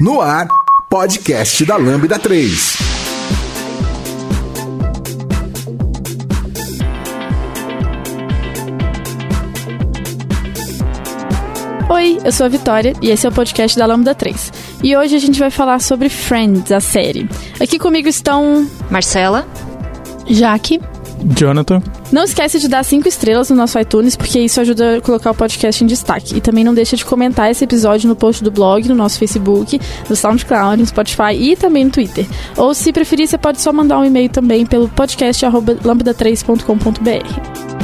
No ar, podcast da Lambda 3. Oi, eu sou a Vitória e esse é o podcast da Lambda 3. E hoje a gente vai falar sobre Friends, a série. Aqui comigo estão Marcela, Jaque. Jonathan. Não esquece de dar cinco estrelas no nosso iTunes, porque isso ajuda a colocar o podcast em destaque. E também não deixa de comentar esse episódio no post do blog, no nosso Facebook, no SoundCloud, no Spotify e também no Twitter. Ou se preferir, você pode só mandar um e-mail também pelo podcast@lambda3.com.br.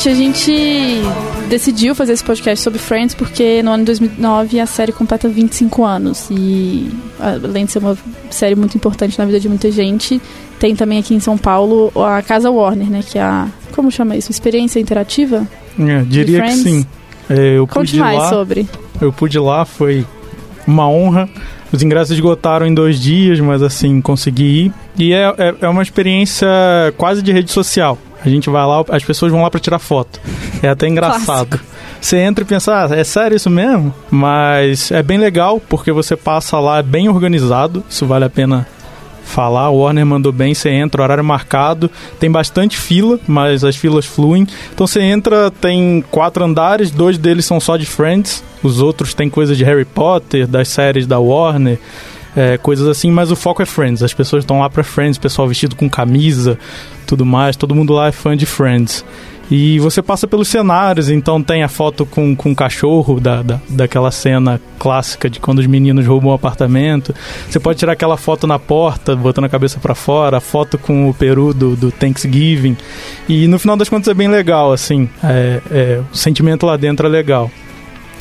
gente, a gente decidiu fazer esse podcast sobre Friends porque no ano de 2009 a série completa 25 anos e além de ser uma série muito importante na vida de muita gente, tem também aqui em São Paulo a Casa Warner, né, que é a como chama isso, experiência interativa? É, diria que sim. É, eu Conte mais lá, sobre. eu pude ir lá, foi uma honra. Os ingressos esgotaram em dois dias, mas assim, consegui ir. E é, é, é uma experiência quase de rede social. A gente vai lá, as pessoas vão lá pra tirar foto. É até engraçado. Você entra e pensa, ah, é sério isso mesmo? Mas é bem legal, porque você passa lá é bem organizado. Isso vale a pena falar. O Warner mandou bem, você entra, horário marcado. Tem bastante fila, mas as filas fluem. Então você entra, tem quatro andares, dois deles são só de Friends. Os outros tem coisa de Harry Potter, das séries da Warner. É, coisas assim, mas o foco é Friends. As pessoas estão lá pra Friends, pessoal vestido com camisa, tudo mais. Todo mundo lá é fã de Friends. E você passa pelos cenários, então tem a foto com, com o cachorro da, da, daquela cena clássica de quando os meninos roubam o apartamento. Você pode tirar aquela foto na porta, botando a cabeça pra fora, a foto com o peru do, do Thanksgiving. E no final das contas é bem legal, assim. É, é, o sentimento lá dentro é legal.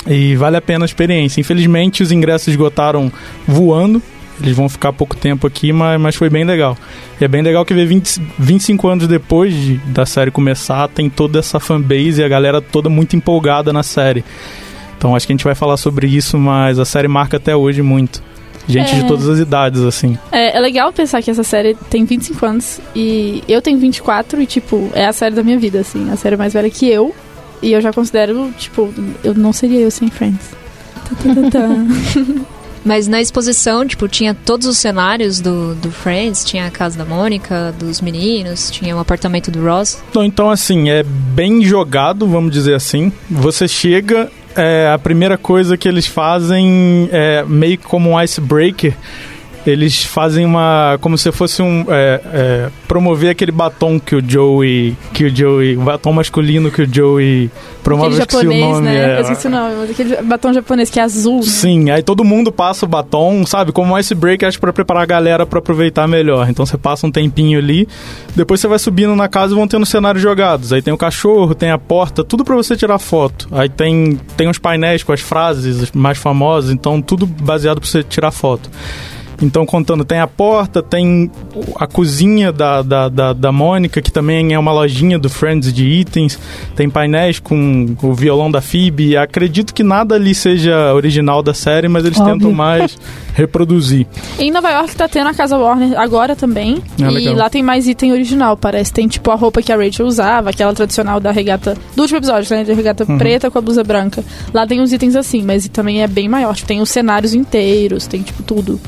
E vale a pena a experiência. Infelizmente os ingressos esgotaram voando. Eles vão ficar pouco tempo aqui, mas, mas foi bem legal. E é bem legal que ver 20, 25 anos depois de, da série começar, tem toda essa fanbase e a galera toda muito empolgada na série. Então acho que a gente vai falar sobre isso, mas a série marca até hoje muito. Gente É. de todas as idades, assim. É, é legal pensar que essa série tem 25 anos e eu tenho 24 e, tipo, é a série da minha vida, assim. A série mais velha que eu. E eu já considero, tipo, eu não seria eu sem Friends. Tá, tá, tá, mas na exposição, tipo, tinha todos os cenários do, do Friends, tinha a casa da Mônica, dos meninos, tinha o apartamento do Ross. Então, então, assim, é bem jogado, vamos dizer assim. Você chega, é, a primeira coisa que eles fazem é meio como um icebreaker. Eles fazem uma. como se fosse um. é, é, promover aquele batom que o Joey. que o Joey. o batom masculino que o Joey promove. Aquele esqueci o japonês, nome. né? é, Eu esqueci o nome, mas aquele batom japonês que é azul. né? Sim, aí todo mundo passa o batom, sabe? Como um icebreaker, acho que pra preparar a galera pra aproveitar melhor. Então você passa um tempinho ali, depois você vai subindo na casa e vão tendo cenários jogados. Aí tem o cachorro, tem a porta, tudo pra você tirar foto. Aí tem, tem uns painéis com as frases mais famosas, então tudo baseado pra você tirar foto. Então, contando, tem a porta, tem a cozinha da, da, da, da Mônica, que também é uma lojinha do Friends de itens. Tem painéis com o violão da Phoebe. Acredito que nada ali seja original da série, mas eles Óbvio. tentam mais reproduzir. Em Nova York tá tendo a Casa Warner agora também. Ah, e legal. lá tem mais item original, parece. Tem tipo a roupa que a Rachel usava, aquela tradicional da regata. Do último episódio, né? De regata Uhum. preta com a blusa branca. Lá tem uns itens assim, mas também é bem maior. Tipo, tem os cenários inteiros, tem tipo tudo.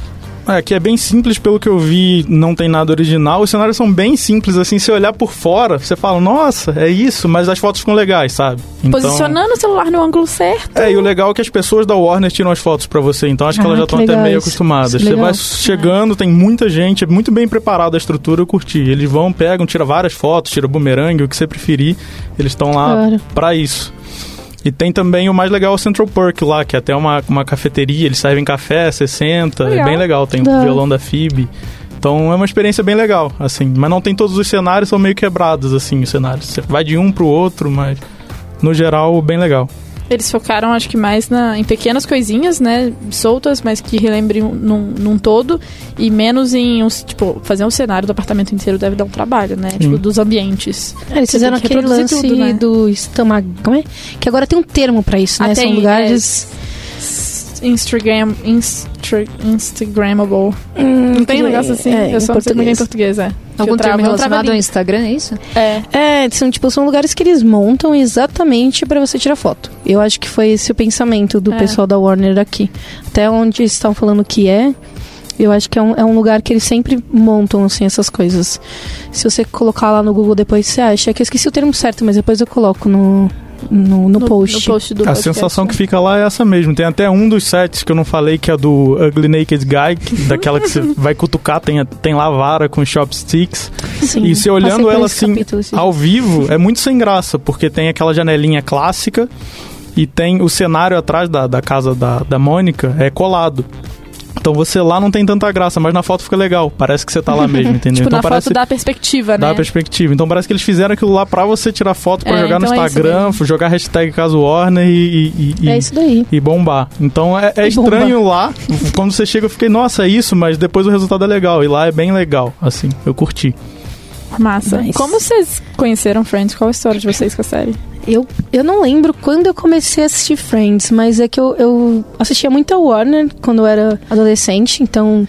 É, que é bem simples, pelo que eu vi, não tem nada original. Os cenários são bem simples, assim, se olhar por fora, você fala, nossa, é isso, mas as fotos ficam legais, sabe? Então- Posicionando o celular no ângulo certo. É, e o legal é que as pessoas da Warner tiram as fotos pra você, então acho que Ah, elas já estão até meio isso. acostumadas. Isso é Você legal. vai chegando, tem muita gente, é muito bem preparada a estrutura, eu curti. Eles vão, pegam, tiram várias fotos, tira bumerangue, o que você preferir, eles estão lá Claro. pra isso. E tem também o mais legal, o Central Perk lá, que é até uma, uma cafeteria, eles servem café, 60, é Legal. bem legal, tem Da violão da FIB. Então é uma experiência bem legal, assim. Mas não tem todos os cenários, são meio quebrados, assim, os cenários. Você vai de um pro outro, mas no geral, bem legal. Eles focaram, acho que mais na, em pequenas coisinhas, né? Soltas, mas que relembrem um- num, num todo. E menos em, um, tipo, fazer um cenário do apartamento inteiro deve dar um trabalho, né? Tipo, dos ambientes. É, Eles Você fizeram aquele lance tudo, né? do estamag... Como é? Que agora tem um termo pra isso, né? Ah, São lugares... Instagram, Instra, Instagrammable. Hum, Não tem que- negócio assim? é, eu só não sei como é é em português, é. Algum Eu travo- termo relacionado ao. Instagram, é isso? É. É, são, tipo, são lugares que eles montam exatamente pra você tirar foto. Eu acho que foi esse o pensamento do É. pessoal da Warner aqui. Até onde eles estão falando que é, eu acho que é um, é um lugar que eles sempre montam, assim, essas coisas. Se você colocar lá no Google depois, você acha. É que eu esqueci o termo certo, mas depois eu coloco no, no, no post. No post do a sensação né? que fica lá é essa mesmo. Tem até um dos sets que eu não falei, que é do Ugly Naked Guy, que- daquela que você vai cutucar, tem, tem lá a vara com chopsticks. Sim, E você passei olhando ela assim, capítulo ao vivo, é muito sem graça, porque tem aquela janelinha clássica e tem o cenário atrás da, da casa da, da Mônica, é colado. Então você lá não tem tanta graça, mas na foto fica legal. Parece que você tá lá mesmo, entendeu? Tipo, então na parece foto dá perspectiva, dá né? a perspectiva. Então parece que eles fizeram aquilo lá pra você tirar foto, pra É, jogar no então é isso Instagram, mesmo. jogar hashtag caso Warner e, e- e- É isso daí. e bombar. Então é, é E bomba. estranho lá. Quando você chega, eu fiquei, nossa, é isso, mas depois o resultado é legal. E lá é bem legal, assim, eu curti. Massa. Nice. Como vocês conheceram Friends? Qual a história de vocês com a série? Eu, eu não lembro quando eu comecei a assistir Friends, mas é que eu, eu assistia muito a Warner quando eu era adolescente, então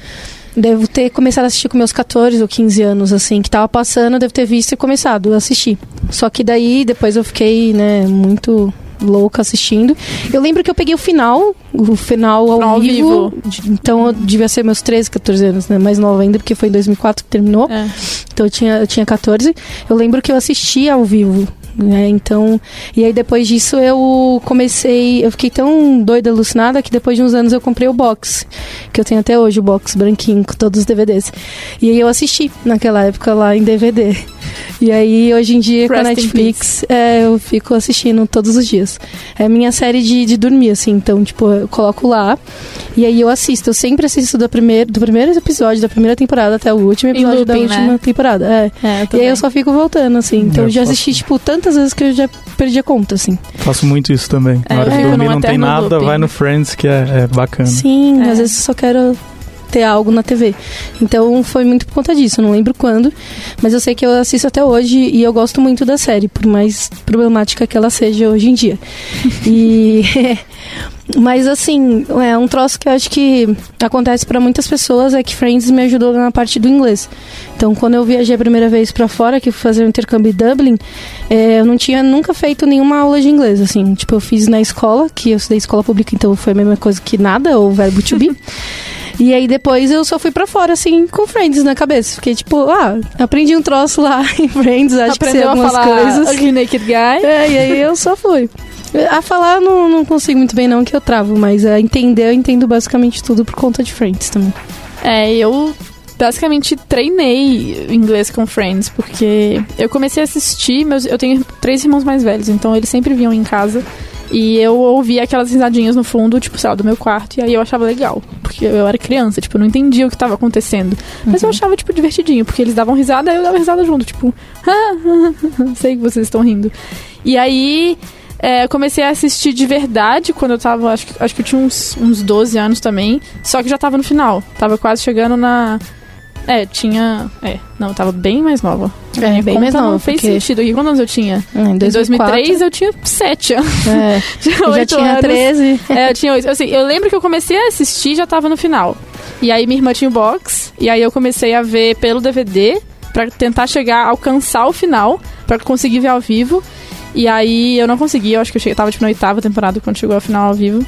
devo ter começado a assistir com meus 14 ou 15 anos, assim, que tava passando, devo ter visto e começado a assistir. Só que daí depois eu fiquei, né, muito louca assistindo. Eu lembro que eu peguei o final, o final ao, Final vivo, vivo. então eu devia ser meus 13, 14 anos, né, mais nova ainda, porque foi em 2004 que terminou. É. Então eu tinha, eu tinha 14. Eu lembro que eu assistia ao vivo. Né? Então, e aí depois disso eu comecei, eu fiquei tão doida, alucinada que depois de uns anos eu comprei o box, que eu tenho até hoje o box branquinho com todos os DVDs. E aí eu assisti naquela época lá em DVD. E aí hoje em dia com a Rest Netflix, é, eu fico assistindo todos os dias. É minha série de, de dormir assim, então tipo, eu coloco lá e aí eu assisto. Eu sempre assisto do primeiro, do primeiro episódio da primeira temporada até o último episódio da looping, né? última temporada. É. É, E aí eu só fico voltando, assim. Então Eu eu já assisti, tipo, tantas vezes que eu já perdi a conta, assim. Faço muito isso também. É, Na hora eu de dormir não tem nada, looping. vai no Friends que é, é bacana. Sim, É. às vezes eu só quero ter algo na TV. Então foi muito por conta disso, não lembro quando, mas eu sei que eu assisto até hoje e eu gosto muito da série, por mais problemática que ela seja hoje em dia. E mas assim, é um troço que eu acho que acontece pra muitas pessoas é que Friends me ajudou na parte do inglês. Então, quando eu viajei a primeira vez pra fora, que fui fazer um intercâmbio em Dublin, é, eu não tinha nunca feito nenhuma aula de inglês, assim. Tipo, eu fiz na escola, que eu estudei escola pública, então foi a mesma coisa que nada, ou verbo to be. E aí depois eu só fui pra fora, assim, com Friends na cabeça. Fiquei tipo, ah, aprendi um troço lá em Friends, acho que sei Aprendeu a algumas falar coisas. Ugly Naked Guy. É, e aí eu só fui. A falar eu não, não consigo muito bem não, que eu travo, mas a entender eu entendo basicamente tudo por conta de Friends também. É, eu basicamente treinei inglês com Friends, porque eu comecei a assistir, meus, eu tenho três irmãos mais velhos, então eles sempre vinham em casa e eu ouvia aquelas risadinhas no fundo, tipo, sei lá, do meu quarto, e aí eu achava legal, porque eu era criança, tipo, eu não entendia o que tava acontecendo, mas eu achava, tipo, divertidinho, porque eles davam risada, aí eu dava risada junto, tipo, sei que vocês estão rindo. E aí... É, eu comecei a assistir de verdade quando eu tava, acho que, acho que eu tinha uns, uns 12 anos também, só que já tava no final, tava quase chegando na... É, tinha... É, não, eu tava bem mais nova. É, Minha bem mais não nova, fez porque- sentido. E quantos anos eu tinha? É, em Em 2003 eu tinha 7 anos. é, Tinha eu já tinha anos. 13. É, eu tinha oito. Assim, eu lembro que eu comecei a assistir e já tava no final. E aí minha irmã tinha o box, e aí eu comecei a ver pelo DVD pra tentar chegar, alcançar o final, pra conseguir ver ao vivo. E aí eu não consegui, eu acho que eu cheguei, tava tipo na oitava temporada quando chegou ao final ao vivo.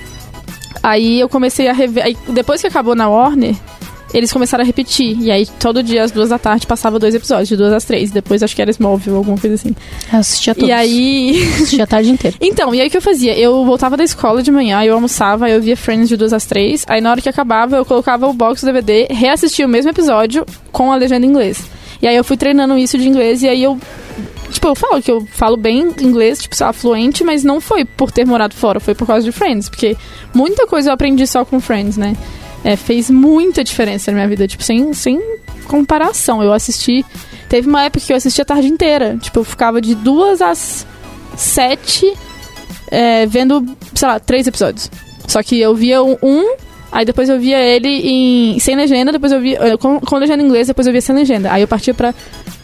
Aí eu comecei a rever. Aí, depois que acabou na Warner, eles começaram a repetir. E aí, todo dia, às duas da tarde, passava dois episódios, de duas às três. Depois, acho que era Smallville, alguma coisa assim. Eu assistia todos. E aí... Assistia a tarde inteira. Então, e aí o que eu fazia? Eu voltava da escola de manhã, eu almoçava, eu via Friends de duas às três. Aí na hora que acabava, eu colocava o box do DVD, reassistia o mesmo episódio com a legenda em inglês. E aí eu fui treinando isso de inglês e aí eu. Tipo, eu falo que eu falo bem inglês, tipo, sei lá, fluente, mas não foi por ter morado fora, foi por causa de Friends. Porque muita coisa eu aprendi só com Friends, né? É, fez muita diferença na minha vida, tipo, sem, sem comparação. Eu assisti. Teve uma época que eu assisti a tarde inteira. Tipo, eu ficava de duas às sete é, vendo, sei lá, três episódios. Só que eu via um, um, aí depois eu via ele em, sem legenda, depois eu via com, com legenda em inglês, depois eu via sem legenda. Aí eu partia pra,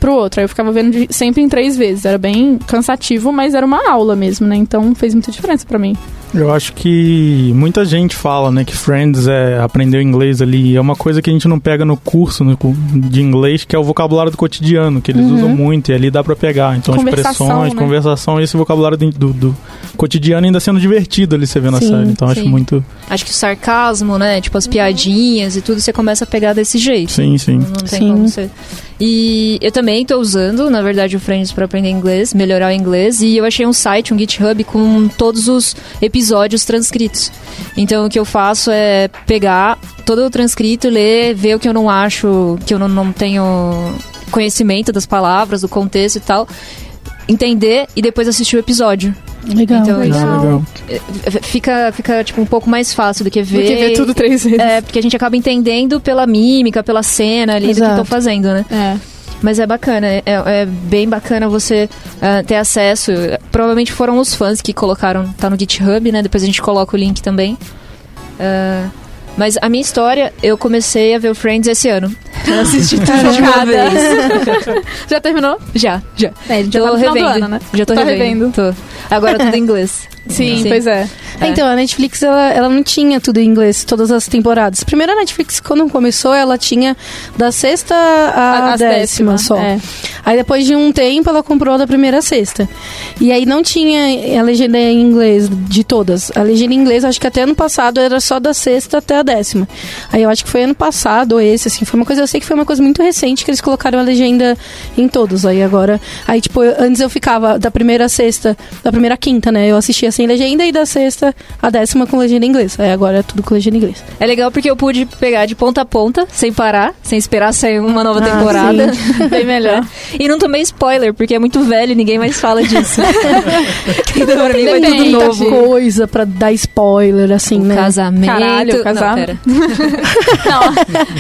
pro outro. Aí eu ficava vendo de- sempre em três vezes. Era bem cansativo, mas era uma aula mesmo, né? Então fez muita diferença pra mim. Eu acho que muita gente fala, né, que Friends é aprender inglês ali. É uma coisa que a gente não pega no curso no de inglês, que é o vocabulário do cotidiano, que eles usam muito e ali dá pra pegar. Então, Conversação, expressões, né? conversação esse vocabulário do, do- do cotidiano ainda sendo divertido ali você vendo a Sim, série. Então, acho sim. muito. Acho que o sarcasmo, né? Tipo, as piadinhas e tudo, você começa a pegar desse jeito. Sim, sim. Não tem Sim. como ser. E eu também tô usando, na verdade, o Friends pra aprender inglês, melhorar o inglês. E eu achei um site, um GitHub, com todos os episódios transcritos. Então o que eu faço é pegar todo o transcrito, ler, ver o que eu não acho, que eu não, não tenho conhecimento das palavras, do contexto e tal. Entender e depois assistir o episódio. Legal. Então, Legal. Ah, legal. Fica, fica tipo, um pouco mais fácil do que ver. Porque ver tudo três vezes. É, porque a gente acaba entendendo pela mímica, pela cena ali do que Exato. estão fazendo, né? É. Mas é bacana, é, é bem bacana você ah, ter acesso. Provavelmente foram os fãs que colocaram, tá no GitHub, né? Depois a gente coloca o link também. Ah, mas a minha história, eu comecei a ver o Friends esse ano. Eu assisti tudo de uma vez. Já terminou? Já, já. É, já Tô tá revendo. ano, né? Já tô Tá revendo. revendo. Tô. Agora tudo em inglês. Sim, pois é. É, Então, a Netflix, ela, ela não tinha tudo em inglês, todas as temporadas. Primeiro, a Netflix, quando começou, ela tinha da sexta à As décima, só. É. Aí, depois de um tempo, ela comprou a da primeira à sexta. E aí, não tinha a legenda em inglês de todas. A legenda em inglês, acho que até ano passado, era só da sexta até a décima. Aí, eu acho que foi ano passado, ou esse, assim. Foi uma coisa, eu sei que foi uma coisa muito recente que eles colocaram a legenda em todos. Aí, agora... Aí, tipo, eu- antes eu ficava da primeira à sexta, da primeira à quinta, né? Eu assistia sem legenda e da sexta à décima com legenda em inglês. Aí, agora é tudo com legenda em inglês. É legal porque eu pude pegar de ponta a ponta, sem parar, sem esperar sair uma nova Ah, temporada. Bem melhor. E não tomei spoiler, porque é muito velho e ninguém mais fala disso. então pra mim Tem tudo muita novo. coisa pra dar spoiler, assim, O né? casamento. Caralho, Não, casar- pera. Não,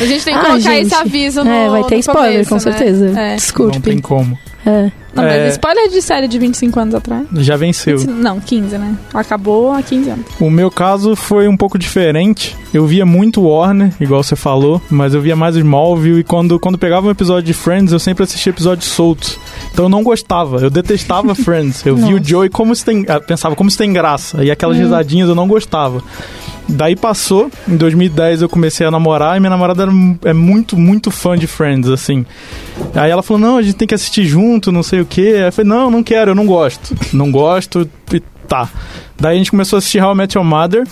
a gente tem que Ah, colocar gente. esse aviso no É, vai ter spoiler, começo, com né? certeza. É. Não tem Desculpe. como. É. Não, mas É. spoiler de série de 25 anos atrás. Já venceu. Não, 15, né? Acabou há 15 anos. O meu caso foi um pouco diferente. Eu via muito Warner, igual você falou, mas eu via mais Smallville e quando, quando pegava um episódio de Friends, eu sempre assistia episódios soltos. Então eu não gostava, eu detestava Friends. Eu via o. Joey como se tem, ah, pensava como se tem graça e aquelas risadinhas eu não gostava. Daí passou, em 2010 eu comecei a namorar e minha namorada é muito, muito fã de Friends, assim. Aí ela falou: "Não, a gente tem que assistir junto, não sei o quê". Aí eu falei: "Não, não quero, eu não gosto". Não gosto e tá. Daí a gente começou a assistir How I Met Your Mother.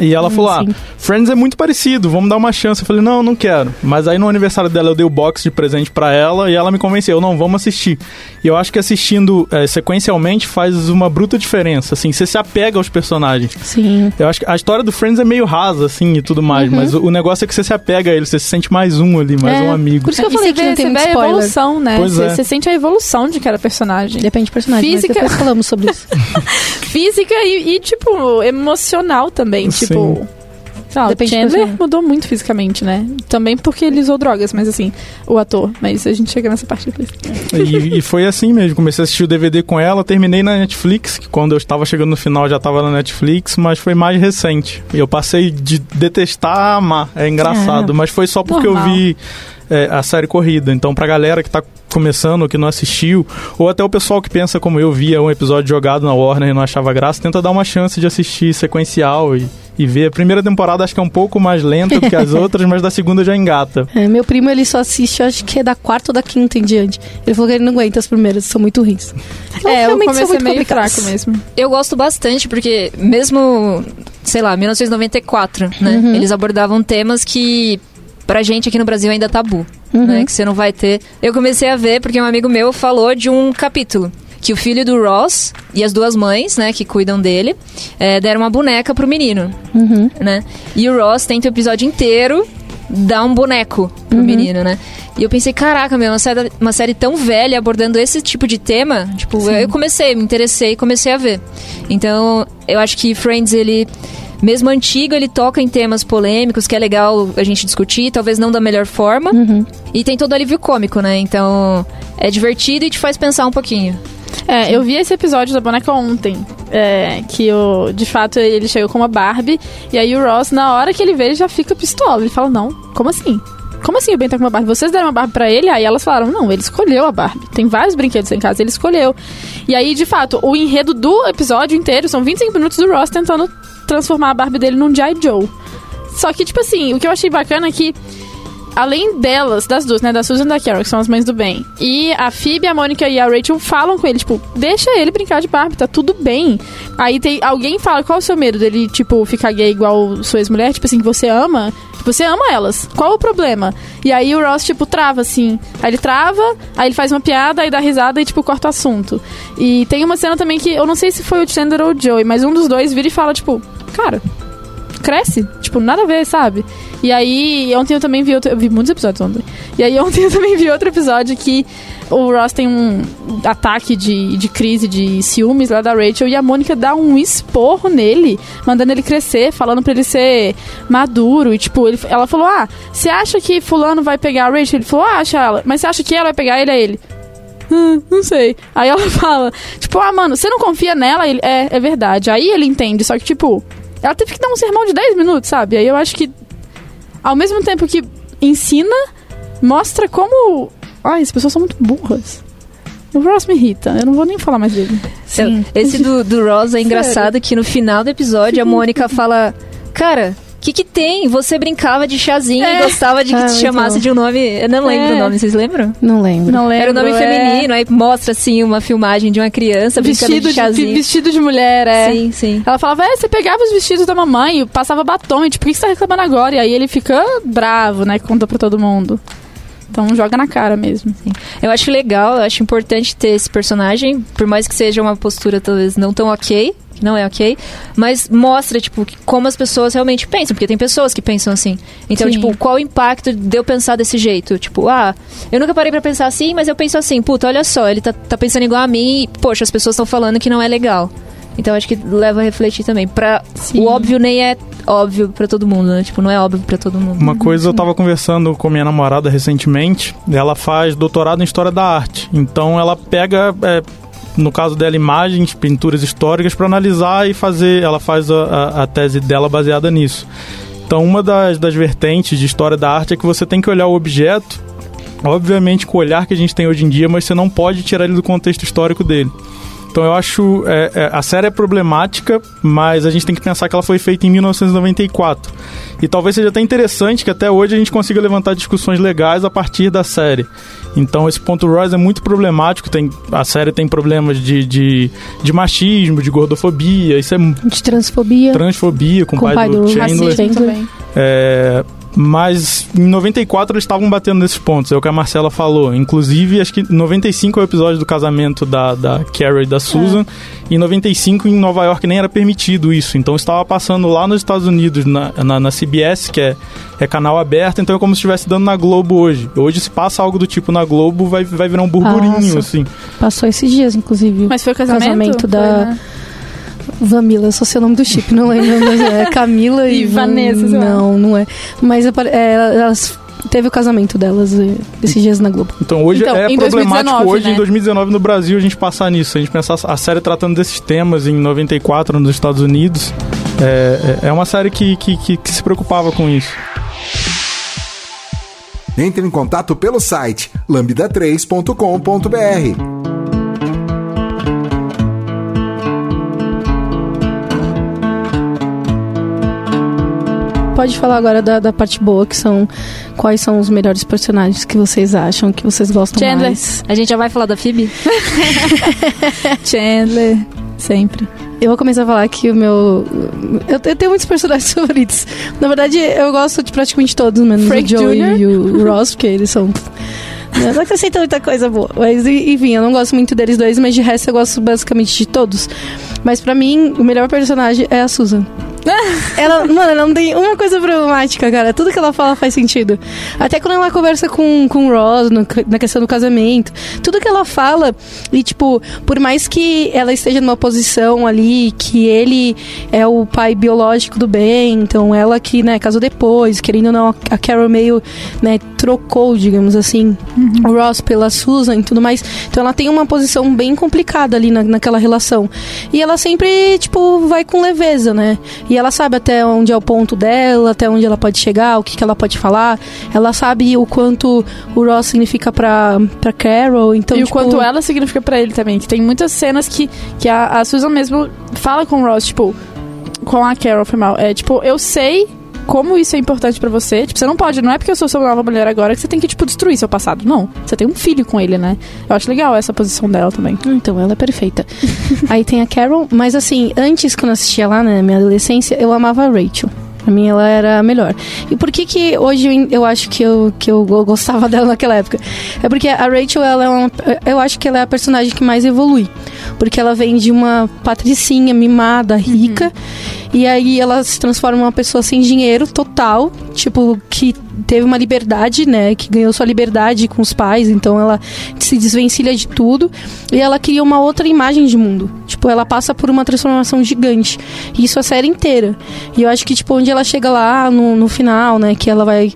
E ela falou: Ah. Friends é muito parecido, vamos dar uma chance. Eu falei: Não, não quero. Mas aí no aniversário dela eu dei o box de presente pra ela e ela me convenceu: Não, vamos assistir. E eu acho que assistindo eh, sequencialmente faz uma bruta diferença. Assim, você se apega aos personagens. Sim. Eu acho que a história do Friends é meio rasa, assim, e tudo mais. Mas o, o negócio é que você se apega a ele, você se sente mais um ali, mais É, um amigo. Por isso que eu E falei você que vê, não tem você muito vê a spoiler. evolução, né? Pois Você, é. você sente a evolução de cada personagem. Depende do personagem, Física- mas depois falamos sobre isso. Física e, e, tipo, emocional também. Sim. Tipo. Sei lá, o Chandler mudou muito fisicamente, né? Também porque ele usou drogas, mas assim, o ator. Mas a gente chega nessa parte depois. E, e foi assim mesmo. Comecei a assistir o DVD com ela, terminei na Netflix, que quando eu estava chegando no final já estava na Netflix, mas foi mais recente. E eu passei de detestar a amar. É engraçado, É. mas foi só porque Normal. eu vi é, a série corrida. Então, pra galera que tá começando, que não assistiu, ou até o pessoal que pensa como eu via um episódio jogado na Warner e não achava graça, tenta dar uma chance de assistir sequencial e, e ver. A primeira temporada acho que é um pouco mais lenta do que as outras, mas da segunda já engata. É, meu primo, ele só assiste, acho que é da quarta ou da quinta em diante. Ele falou que ele não aguenta as primeiras, são muito ruins. É, o Realmente são começo é muito meio fraco mesmo. Eu gosto bastante porque mesmo, sei lá, 1994, né? Uhum. Eles abordavam temas que pra gente aqui no Brasil ainda é tabu, Uhum. né? Que você não vai ter. Eu comecei a ver porque um amigo meu falou de um capítulo. Que o filho do Ross e as duas mães, né, que cuidam dele, é, deram uma boneca pro menino, Uhum. né? E o Ross tenta o episódio inteiro dar um boneco pro menino, né? E eu pensei, caraca, meu, uma série, uma série tão velha abordando esse tipo de tema. Tipo, eu eu comecei, me interessei e comecei a ver. Então, eu acho que Friends, ele. Mesmo antigo, ele toca em temas polêmicos, que é legal a gente discutir, talvez não da melhor forma. E tem todo alívio cômico, né? Então, é divertido e te faz pensar um pouquinho. É, eu vi esse episódio da boneca ontem. É, que o, de fato ele chegou com uma Barbie. E aí o Ross, na hora que ele vê, ele já fica pistola. Ele fala: Não, como assim? Como assim o Ben tá com uma Barbie? Vocês deram uma Barbie pra ele? Aí elas falaram: Não, ele escolheu a Barbie. Tem vários brinquedos em casa, ele escolheu. E aí, de fato, o enredo do episódio inteiro são 25 minutos do Ross tentando transformar a Barbie dele num G.I. Joe. Só que, tipo assim, o que eu achei bacana é que além delas, das duas, né, da Susan e da Carol, que são as mães do bem, e a Phoebe, a Mônica e a Rachel falam com ele, tipo, deixa ele brincar de Barbie, tá tudo bem. Aí tem alguém fala, qual é o seu medo dele, tipo, ficar gay igual sua ex-mulher? Tipo assim, que você ama? Você ama elas. Qual o problema? E aí o Ross, tipo, trava, assim. Aí ele trava, aí ele faz uma piada, aí dá risada e, tipo, corta o assunto. E tem uma cena também que, eu não sei se foi o Chandler ou o Joey, mas um dos dois vira e fala, tipo, cara, cresce. Tipo, nada a ver, sabe? E aí, ontem eu também vi outro. Eu vi muitos episódios ontem. E aí, ontem eu também vi outro episódio que o Ross tem um ataque de, de crise de ciúmes lá da Rachel e a Mônica dá um esporro nele, mandando ele crescer, falando pra ele ser maduro. E, tipo, ele, ela falou: Ah, você acha que Fulano vai pegar a Rachel? Ele falou: Ah, acha ela. Mas você acha que ela vai pegar ele? É ele. Hum, não sei. Aí ela fala, tipo, ah, mano, você não confia nela? Ele, é, é verdade. Aí ele entende, só que, tipo, ela teve que dar um sermão de 10 minutos, sabe? Aí eu acho que, ao mesmo tempo que ensina, mostra como. Ai, as pessoas são muito burras. O Ross me irrita, eu não vou nem falar mais dele. Eu- Esse do, do Ross é engraçado que no final do episódio a Mônica fala: Cara, que, que tem? Você brincava de chazinho e É. gostava de que Ah, te chamasse bom. de um nome. Eu não lembro É. o nome, vocês lembram? Não lembro. Não lembro. Era o nome é. feminino, aí mostra assim uma filmagem de uma criança brincando Vestido de de, chazinho. vestido de mulher, é. Sim, sim. Ela falava, é, você pegava os vestidos da mamãe, e passava batom, e tipo, por que você tá reclamando agora? E aí ele fica bravo, né? Conta pra todo mundo. Então joga na cara mesmo. Eu acho legal, eu acho importante ter esse personagem, por mais que seja uma postura talvez não tão ok, não é ok, mas mostra, tipo, como as pessoas realmente pensam, porque tem pessoas que pensam assim. Então, Sim. tipo, qual o impacto de eu pensar desse jeito? Tipo, ah, eu nunca parei pra pensar assim, mas eu penso assim, puta, olha só, ele tá, tá pensando igual a mim e, poxa, as pessoas estão falando que não é legal. Então acho que leva a refletir também. Pra, Sim. o óbvio nem é óbvio pra todo mundo, né? Tipo, não é óbvio pra todo mundo. Uma coisa, eu tava conversando com minha namorada recentemente, ela faz doutorado em História da Arte. Então ela pega, é, no caso dela, imagens, pinturas históricas para analisar e fazer. Ela faz a, a- a tese dela baseada nisso. Então uma das, das vertentes de História da Arte é que você tem que olhar o objeto, obviamente com o olhar que a gente tem hoje em dia, mas você não pode tirar ele do contexto histórico dele. Então eu acho é, é, a série é problemática, mas a gente tem que pensar que ela foi feita em 1994. E talvez seja até interessante que até hoje a gente consiga levantar discussões legais a partir da série. Então esse ponto Royce é muito problemático. Tem, a série tem problemas de, de, de machismo, de gordofobia, isso é De transfobia. transfobia com, Com o pai, do, Chandler. Racismo Chandler. também. É, mas em 94 eles estavam batendo nesses pontos, é o que a Marcela falou. Inclusive, acho que 95 é o episódio do casamento da, da Carrie e da Susan. E em 95 em Nova York nem era permitido isso. Então estava passando lá nos Estados Unidos, na, na, na CBS, que é, é canal aberto. Então é como se estivesse dando na Globo hoje. Hoje, se passa algo do tipo na Globo, vai, vai virar um burburinho, Passa. assim. Passou esses dias, inclusive. Mas foi o casamento? Casamento Foi, da- né? Vamila, só sei o nome do chip, não lembro. Mas é Camila e, E Vanessa. Não, não é. Mas apare- é, elas. Teve o casamento delas é, esses dias na Globo. Então hoje Então, é em problemático 2019, hoje, né? em 2019, no Brasil, a gente passar nisso. A gente pensar a série tratando desses temas em 94 nos Estados Unidos. É, é é uma série que, que, que, que se preocupava com isso. Entre em contato pelo site lambda3.com.br. Pode falar agora da, da parte boa, que são quais são os melhores personagens que vocês acham, que vocês gostam Chandler. mais. A gente já vai falar da Phoebe? Chandler, sempre. Eu vou começar a falar que o meu. Eu, eu tenho muitos personagens favoritos. Na verdade, eu gosto de praticamente todos, menos Frank o Joey Jr.? e o Ross, porque eles são. Eu não acrescenta muita coisa boa. Mas, e- enfim, eu não gosto muito deles dois, mas de resto eu gosto basicamente de todos. Mas pra mim, o melhor personagem é a Susan. ela, mano, ela não tem uma coisa problemática, cara. Tudo que ela fala faz sentido. Até quando ela conversa com, com o Ross no- na questão do casamento. Tudo que ela fala, e tipo, por mais que ela esteja numa posição ali, que ele é o pai biológico do bem, então ela que, né, casou depois, querendo ou não, a Carol meio, né, trocou, digamos assim, o Ross pela Susan e tudo mais. Então ela tem uma posição bem complicada ali na, naquela relação. E ela sempre, tipo, vai com leveza, né? E ela sabe até onde é o ponto dela, até onde ela pode chegar, o que, que ela pode falar. Ela sabe o quanto o Ross significa pra, pra Carol. Então, e tipo, o quanto ela significa pra ele também. Que tem muitas cenas que, que a, a Susan mesmo fala com o Ross, tipo, com a Carol, foi mal. É tipo, eu sei como isso é importante pra você. Tipo, você não pode, não é porque eu sou sua nova mulher agora que você tem que, tipo, destruir seu passado. Não. Você tem um filho com ele, né? Eu acho legal essa posição dela também. Então, ela é perfeita. Aí tem a Carol, mas assim, antes quando eu assistia lá na minha adolescência, eu amava a Rachel. Pra mim ela era a melhor. E por que que hoje eu, acho que eu, que eu go- gostava dela naquela época? É porque a Rachel, ela é uma, eu acho que ela é a personagem que mais evolui. Porque ela vem de uma patricinha mimada, rica, e aí ela se transforma em uma pessoa sem dinheiro total, tipo, que teve uma liberdade, né? Que ganhou sua liberdade com os pais, então ela se desvencilha de tudo e ela cria uma outra imagem de mundo. Tipo, ela passa por uma transformação gigante. E isso a série inteira. E eu acho que, tipo, onde ela chega lá no, no final, né? Que ela vai.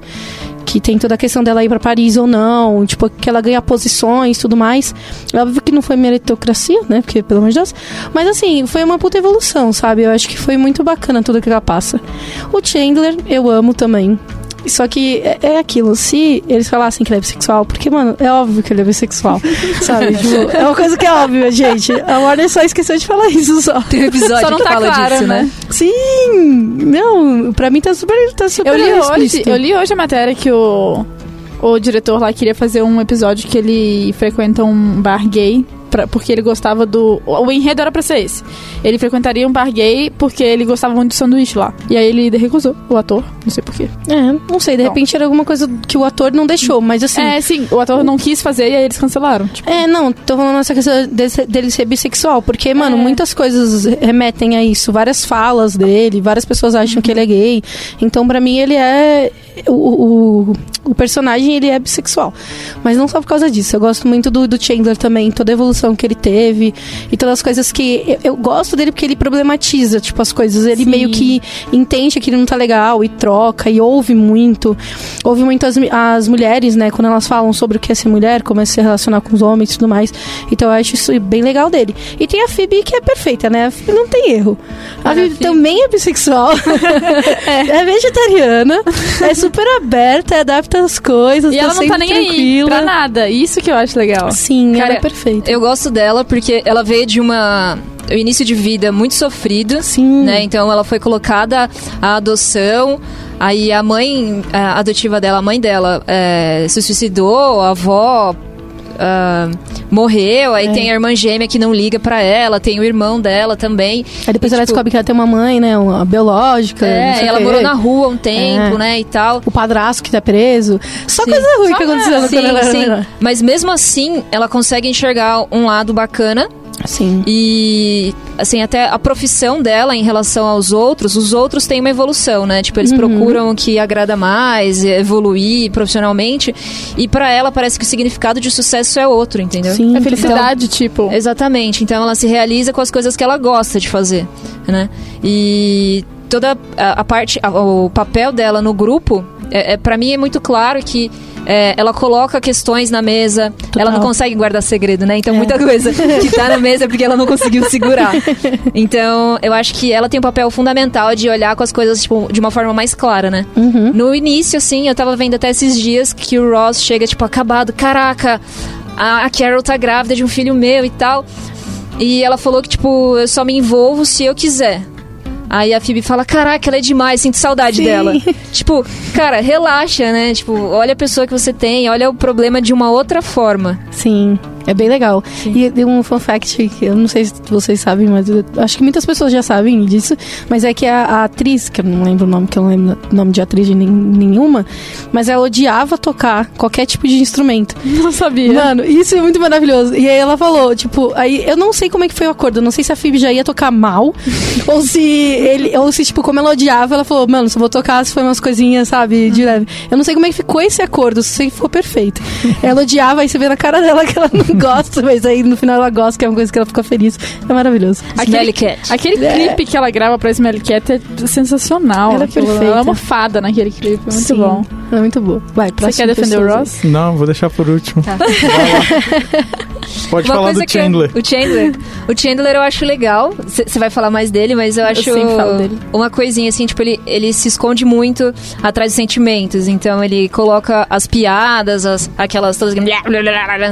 Que tem toda a questão dela ir pra Paris ou não, tipo, que ela ganha posições tudo mais. É óbvio que não foi meritocracia, né? Porque, pelo amor de Deus. Mas assim, foi uma puta evolução, sabe? Eu acho que foi muito bacana tudo que ela passa. O Chandler, eu amo também. Só que é, é aquilo, se eles falassem que ele é bissexual, porque, mano, é óbvio que ele é bissexual, sabe? Tipo, é uma coisa que é óbvia, gente. A Warner só esqueceu de falar isso só. Tem um episódio Só não que tá fala claro, disso, né? né? Sim! Não, pra mim tá super, tá super Eu li, hoje, eu li hoje a matéria que o, o diretor lá queria fazer um episódio que ele frequenta um bar gay. Pra- porque ele gostava do. O o enredo era pra ser esse. Ele frequentaria um bar gay porque ele gostava muito do sanduíche lá. E aí ele recusou, o ator. Não sei porquê. É, não sei, de repente era alguma coisa que o ator não deixou, mas assim... É, sim, o ator não quis fazer e aí eles cancelaram. Tipo, É, não, tô falando essa questão desse- dele ser bissexual, porque, mano, É. muitas coisas remetem a isso, várias falas dele, várias pessoas acham que ele é gay. Então, pra mim, ele é. O, o, o personagem, ele é bissexual. Mas não só por causa disso. Eu gosto muito do, do Chandler também, toda a evolução que ele teve e todas as coisas que. Eu, eu gosto dele porque ele problematiza, tipo, as coisas. Ele Sim. meio que entende que ele não tá legal e troca e ouve muito. Ouve muito as, as mulheres, né, quando elas falam sobre o que é ser mulher, como é se relacionar com os homens e tudo mais. Então eu acho isso bem legal dele. E tem a Phoebe que é perfeita, né? A Phoebe não tem erro. A Phoebe também é bissexual. é. vegetariana. É super aberta, adapta as coisas. e tá ela não tá nem aí tranquila. pra nada. Isso que eu acho legal. Sim, ela Cara, é perfeita. Eu gosto dela porque ela veio de uma o início de vida muito sofrido, Sim. né? Então ela foi colocada à adoção. Aí a mãe a adotiva dela, a mãe dela, é, se suicidou, a avó ah, morreu. Aí É. tem a irmã gêmea que não liga pra ela, tem o irmão dela também. Aí depois E, ela tipo, descobre que ela tem uma mãe, né? Uma biológica. É, ela morou na rua um tempo, É. né, e tal. O padrasto que tá preso. Só Sim. coisa ruim Só que aconteceu merda. quando ela era Sim, sim. menor. Mas mesmo assim, ela consegue enxergar um lado bacana Sim. E, assim, até a profissão dela em relação aos outros, os outros têm uma evolução, né? Tipo, eles Uhum. procuram o que agrada mais, evoluir profissionalmente. E pra ela parece que o significado de sucesso é outro, entendeu? Sim. É felicidade, tipo. Exatamente. Então ela se realiza com as coisas que ela gosta de fazer, né? E toda a, a parte, a- o papel dela no grupo, é, é, para mim é muito claro que é, ela coloca questões na mesa, ela não consegue guardar segredo, né? Então muita coisa que tá na mesa é porque ela não conseguiu segurar. Então eu acho que ela tem um papel fundamental de olhar com as coisas tipo, de uma forma mais clara, né? Uhum. No início, assim, eu tava vendo até esses dias que o Ross chega, tipo, acabado. Caraca, a Carol tá grávida de um filho meu e tal. E ela falou que, tipo, eu só me envolvo se eu quiser. Aí a Phoebe fala, caraca, ela é demais, sinto saudade Sim. dela. tipo, cara, relaxa, né? Tipo, olha a pessoa que você tem, olha o problema de uma outra forma. Sim. É bem legal. E tem um fun fact que eu não sei se vocês sabem, mas acho que muitas pessoas já sabem disso. Mas é que a, a atriz, que eu não lembro o nome, que eu não lembro o nome de atriz de nen- nenhuma, mas ela odiava tocar qualquer tipo de instrumento. Não sabia. Mano, isso é muito maravilhoso. E aí ela falou, tipo, aí eu não sei como é que foi o acordo. Eu não sei se a Phoebe já ia tocar mal, ou se ele, ou se, tipo, como ela odiava, ela falou, mano, só vou tocar se foi umas coisinhas, sabe, de leve. Eu não sei como é que ficou esse acordo, que ficou perfeito. ela odiava, aí você vê na cara dela que ela não gosta, mas aí no final ela gosta, que é uma coisa que ela fica feliz. É maravilhoso. Smelly Cat. Aquele É. clipe que ela grava pra Smelly Cat é sensacional. Ela é perfeita. Ela é uma fada naquele clipe, é muito Sim, bom. É muito boa. Vai, Você quer defender o. Ross? Não, vou deixar por último. Tá. Pode Uma falar do que eu- Chandler. o Chandler. O Chandler eu acho legal. Você vai falar mais dele, mas eu acho sempre falo dele. uma coisinha assim, tipo, ele, ele se esconde muito atrás de sentimentos. Então ele coloca as piadas, as, aquelas todas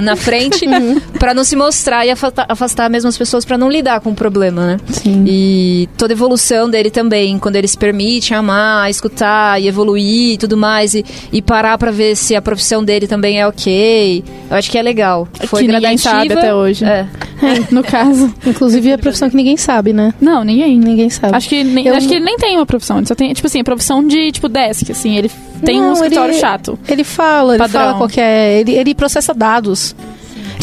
na frente Uhum. pra não se mostrar e afastar, afastar mesmo as pessoas pra não lidar com o problema, né? Sim. E toda a evolução dele também, quando ele se permite amar, escutar e evoluir e tudo mais, e, e parar pra ver se a profissão dele também é ok. Eu acho que é legal. Foi que ninguém sabe até hoje. É. No caso. Inclusive é a profissão que ninguém sabe, né? Não, ninguém. Ninguém sabe. Acho que, nem, Eu- acho que ele nem tem uma profissão. Ele só tem, tipo assim, profissão de, tipo, desk, assim. Ele tem Não, um escritório ele- chato. Ele fala, ele Padrão. fala qualquer. Ele, ele processa dados.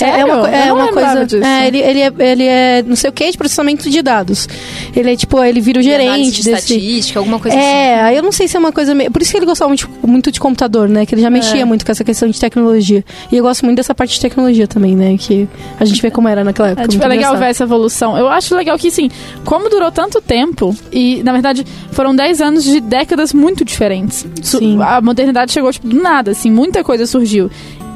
É, é uma, é uma coisa. disso. É, ele, ele, é, ele é não sei o que de processamento de dados. Ele é tipo, ele vira o gerente de desse. estatística, alguma coisa assim. É, aí eu não sei se é uma coisa meio. Por isso que ele gostava muito, muito de computador, né? Que ele já mexia É. muito com essa questão de tecnologia. E eu gosto muito dessa parte de tecnologia também, né? Que a gente vê como era naquela época. É, tipo, é legal ver essa evolução. Eu acho legal que, assim, como durou tanto tempo, e, na verdade, foram 10 anos de décadas muito diferentes. Sim. A modernidade chegou, tipo, do nada, assim, muita coisa surgiu.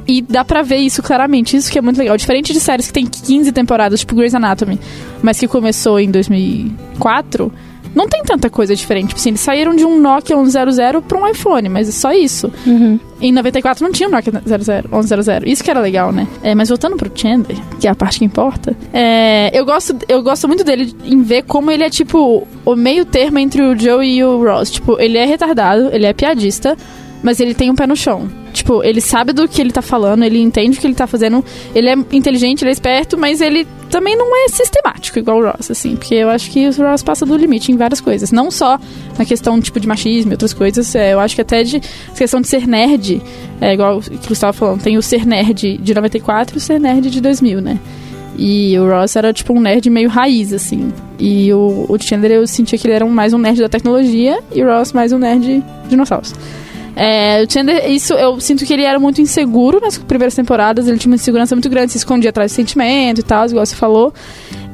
E dá pra ver isso claramente, isso que é muito legal. Diferente de séries que tem 15 temporadas, tipo Grey's Anatomy, mas que começou em 2004, não tem tanta coisa diferente. Tipo assim, eles saíram de um Nokia 100 pra um iPhone, mas é só isso. Uhum. Em 94 não tinha o Nokia 00, 100. Isso que era legal, né? É, mas voltando pro Chandler, que é a parte que importa, é, eu, gosto, eu gosto muito dele em ver como ele é, tipo, o meio termo entre o Joe e o Ross. Tipo, ele é retardado, ele é piadista, mas ele tem um pé no chão. Tipo, ele sabe do que ele tá falando, ele entende o que ele tá fazendo, ele é inteligente, ele é esperto, mas ele também não é sistemático igual o Ross, assim. Porque eu acho que o Ross passa do limite em várias coisas. Não só na questão, tipo, de machismo e outras coisas. é, eu acho que até de questão de ser nerd, é igual que você estava falando. Tem o ser nerd de 94 e o ser nerd de 2000, né? E o Ross era, tipo, um nerd meio raiz, assim. E o, o Chandler, eu sentia que ele era mais um nerd da tecnologia e o Ross mais um nerd de dinossauros. É, o Chandler, isso eu sinto que ele era muito inseguro nas primeiras temporadas, ele tinha uma insegurança muito grande, se escondia atrás do sentimento e tal, igual você falou.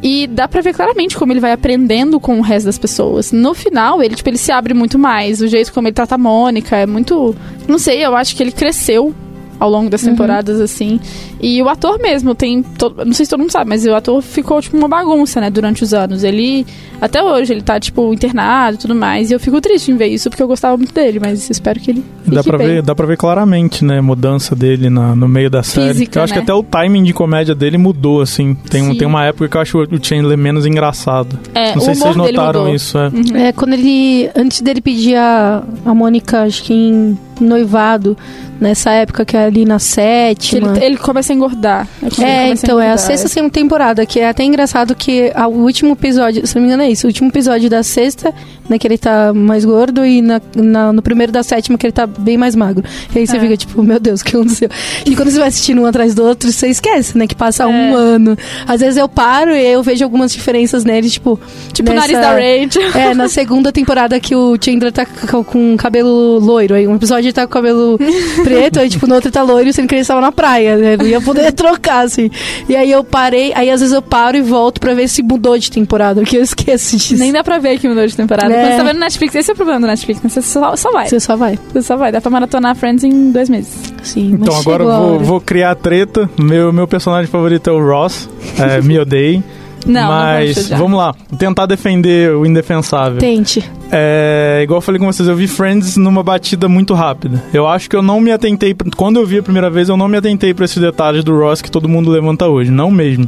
E dá pra ver claramente como ele vai aprendendo com o resto das pessoas. No final, ele, tipo, ele se abre muito mais. O jeito como ele trata a Mônica é muito. Não sei, eu acho que ele cresceu ao longo das temporadas, assim. E o ator mesmo tem. to- Não sei se todo mundo sabe, mas o ator ficou, tipo, uma bagunça, né, durante os anos. Ele. Até hoje, ele tá, tipo, internado e tudo mais. E eu fico triste em ver isso, porque eu gostava muito dele, mas espero que ele. Dá pra, bem. ver, dá pra ver claramente, né, mudança dele na- no meio da série. Física, eu acho né? que até o timing de comédia dele mudou, assim. Tem, um- tem uma época que eu acho o Chandler menos engraçado. É, Não o sei se vocês notaram isso, é. É, quando ele. Antes dele pedir a, a Mônica, acho que em noivado, nessa época que é ali na sétima. Ele, ele começa a engordar. É, É, então, é a engordar. sexta segunda temporada, que é até engraçado que a- o último episódio, se não me engano é isso, o último episódio da sexta, né, que ele tá mais gordo, e na, na- no primeiro da sétima, que ele tá bem mais magro. E aí você É. fica tipo, meu Deus, o que aconteceu? E quando você vai assistindo um atrás do outro, você esquece, né, que passa É. um ano. Às vezes eu paro e eu vejo algumas diferenças nele, tipo... Tipo o nessa- nariz da Rachel. É, na segunda temporada que o Chandler tá com, com cabelo loiro. Aí um episódio ele tá com cabelo preto, aí tipo no outro tá loiro, sendo que ele estava na praia, né? Não ia poder trocar, assim. E aí eu parei, aí às vezes eu paro e volto pra ver se mudou de temporada, porque eu esqueço disso. Nem dá pra ver que mudou de temporada. É. Quando você tá vendo Netflix, esse é o problema do Netflix, né? Você só, só vai. Você só vai. Você só vai. Dá pra maratonar Friends em dois meses. Sim, Então mas agora eu vou, vou criar treta. Meu, meu personagem favorito é o Ross. É, me odeiem. Não, Mas não vamos lá, tentar defender o indefensável. Tente. É, igual eu falei com vocês, eu vi Friends numa batida muito rápida. Eu acho que eu não me atentei. Quando eu vi a primeira vez, eu não me atentei pra esses detalhes do Ross que todo mundo levanta hoje. Não mesmo.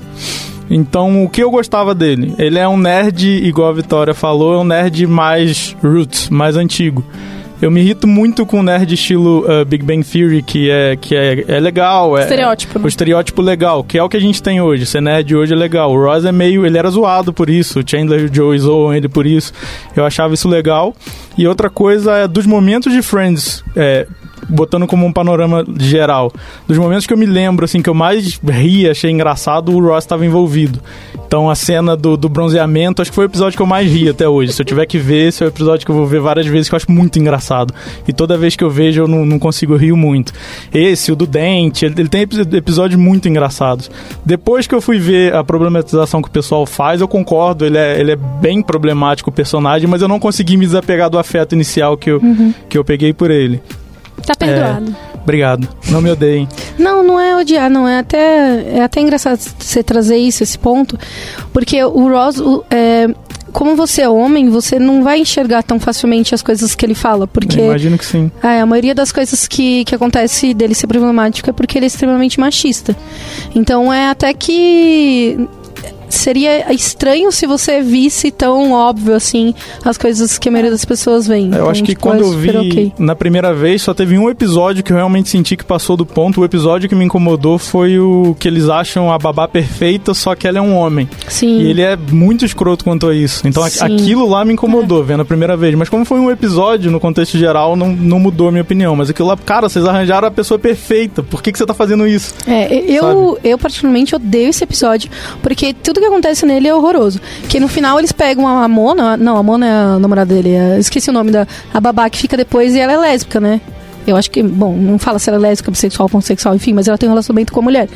Então, o que eu gostava dele? Ele é um nerd, igual a Vitória falou, é um nerd mais roots, mais antigo. Eu me irrito muito com nerd estilo uh, Big Bang Theory, que é, que é, é legal. É, Estereótipo, né? O estereótipo legal, que é o que a gente tem hoje. Ser nerd hoje é legal. O Ross é meio. Ele era zoado por isso. O Chandler e o Joey zoam ele por isso. Eu achava isso legal. E outra coisa é dos momentos de Friends. É, botando como um panorama geral, dos momentos que eu me lembro, assim, que eu mais ri, achei engraçado, o Ross estava envolvido. Então a cena do, do bronzeamento, acho que foi o episódio que eu mais ri até hoje. Se eu tiver que ver, esse é o episódio que eu vou ver várias vezes, que eu acho muito engraçado. E toda vez que eu vejo, eu não, não consigo rir muito. Esse, o do dente, ele, ele tem epi- episódios muito engraçados. Depois que eu fui ver a problematização que o pessoal faz, eu concordo, ele é, ele é bem problemático o personagem, mas eu não consegui me desapegar do afeto inicial que eu, que eu peguei por ele. Tá perdoado. Obrigado. Não me odeiem. Não, não é odiar, não. É até, é até engraçado você trazer isso, esse ponto. Porque o Ross, o- é, como você é homem, você não vai enxergar tão facilmente as coisas que ele fala. Porque Eu imagino que sim. é, a maioria das coisas que, que acontece dele ser problemático é porque ele é extremamente machista. Então é até que seria estranho se você visse tão óbvio assim as coisas que a maioria das pessoas veem. Eu Então, acho que tipo, quando é eu vi super ok. na primeira vez, só teve um episódio que eu realmente senti que passou do ponto. O episódio que me incomodou foi o que eles acham a babá perfeita, só que ela é um homem. Sim. E ele é muito escroto quanto a isso. Então Sim. aquilo lá me incomodou vendo a primeira vez. Mas como foi um episódio, no contexto geral, não, não mudou a minha opinião. Mas aquilo lá, cara, vocês arranjaram a pessoa perfeita. Por que, que você tá fazendo isso? É, eu, eu particularmente odeio esse episódio, porque tudo que acontece nele é horroroso. Que no final eles pegam a Mona, não, a Mona é a namorada dele, é- esqueci o nome da a babá que fica depois e ela é lésbica, né? Eu acho que, bom, não fala se ela é lésbica, bissexual, pansexual, enfim, mas ela tem um relacionamento com a mulher.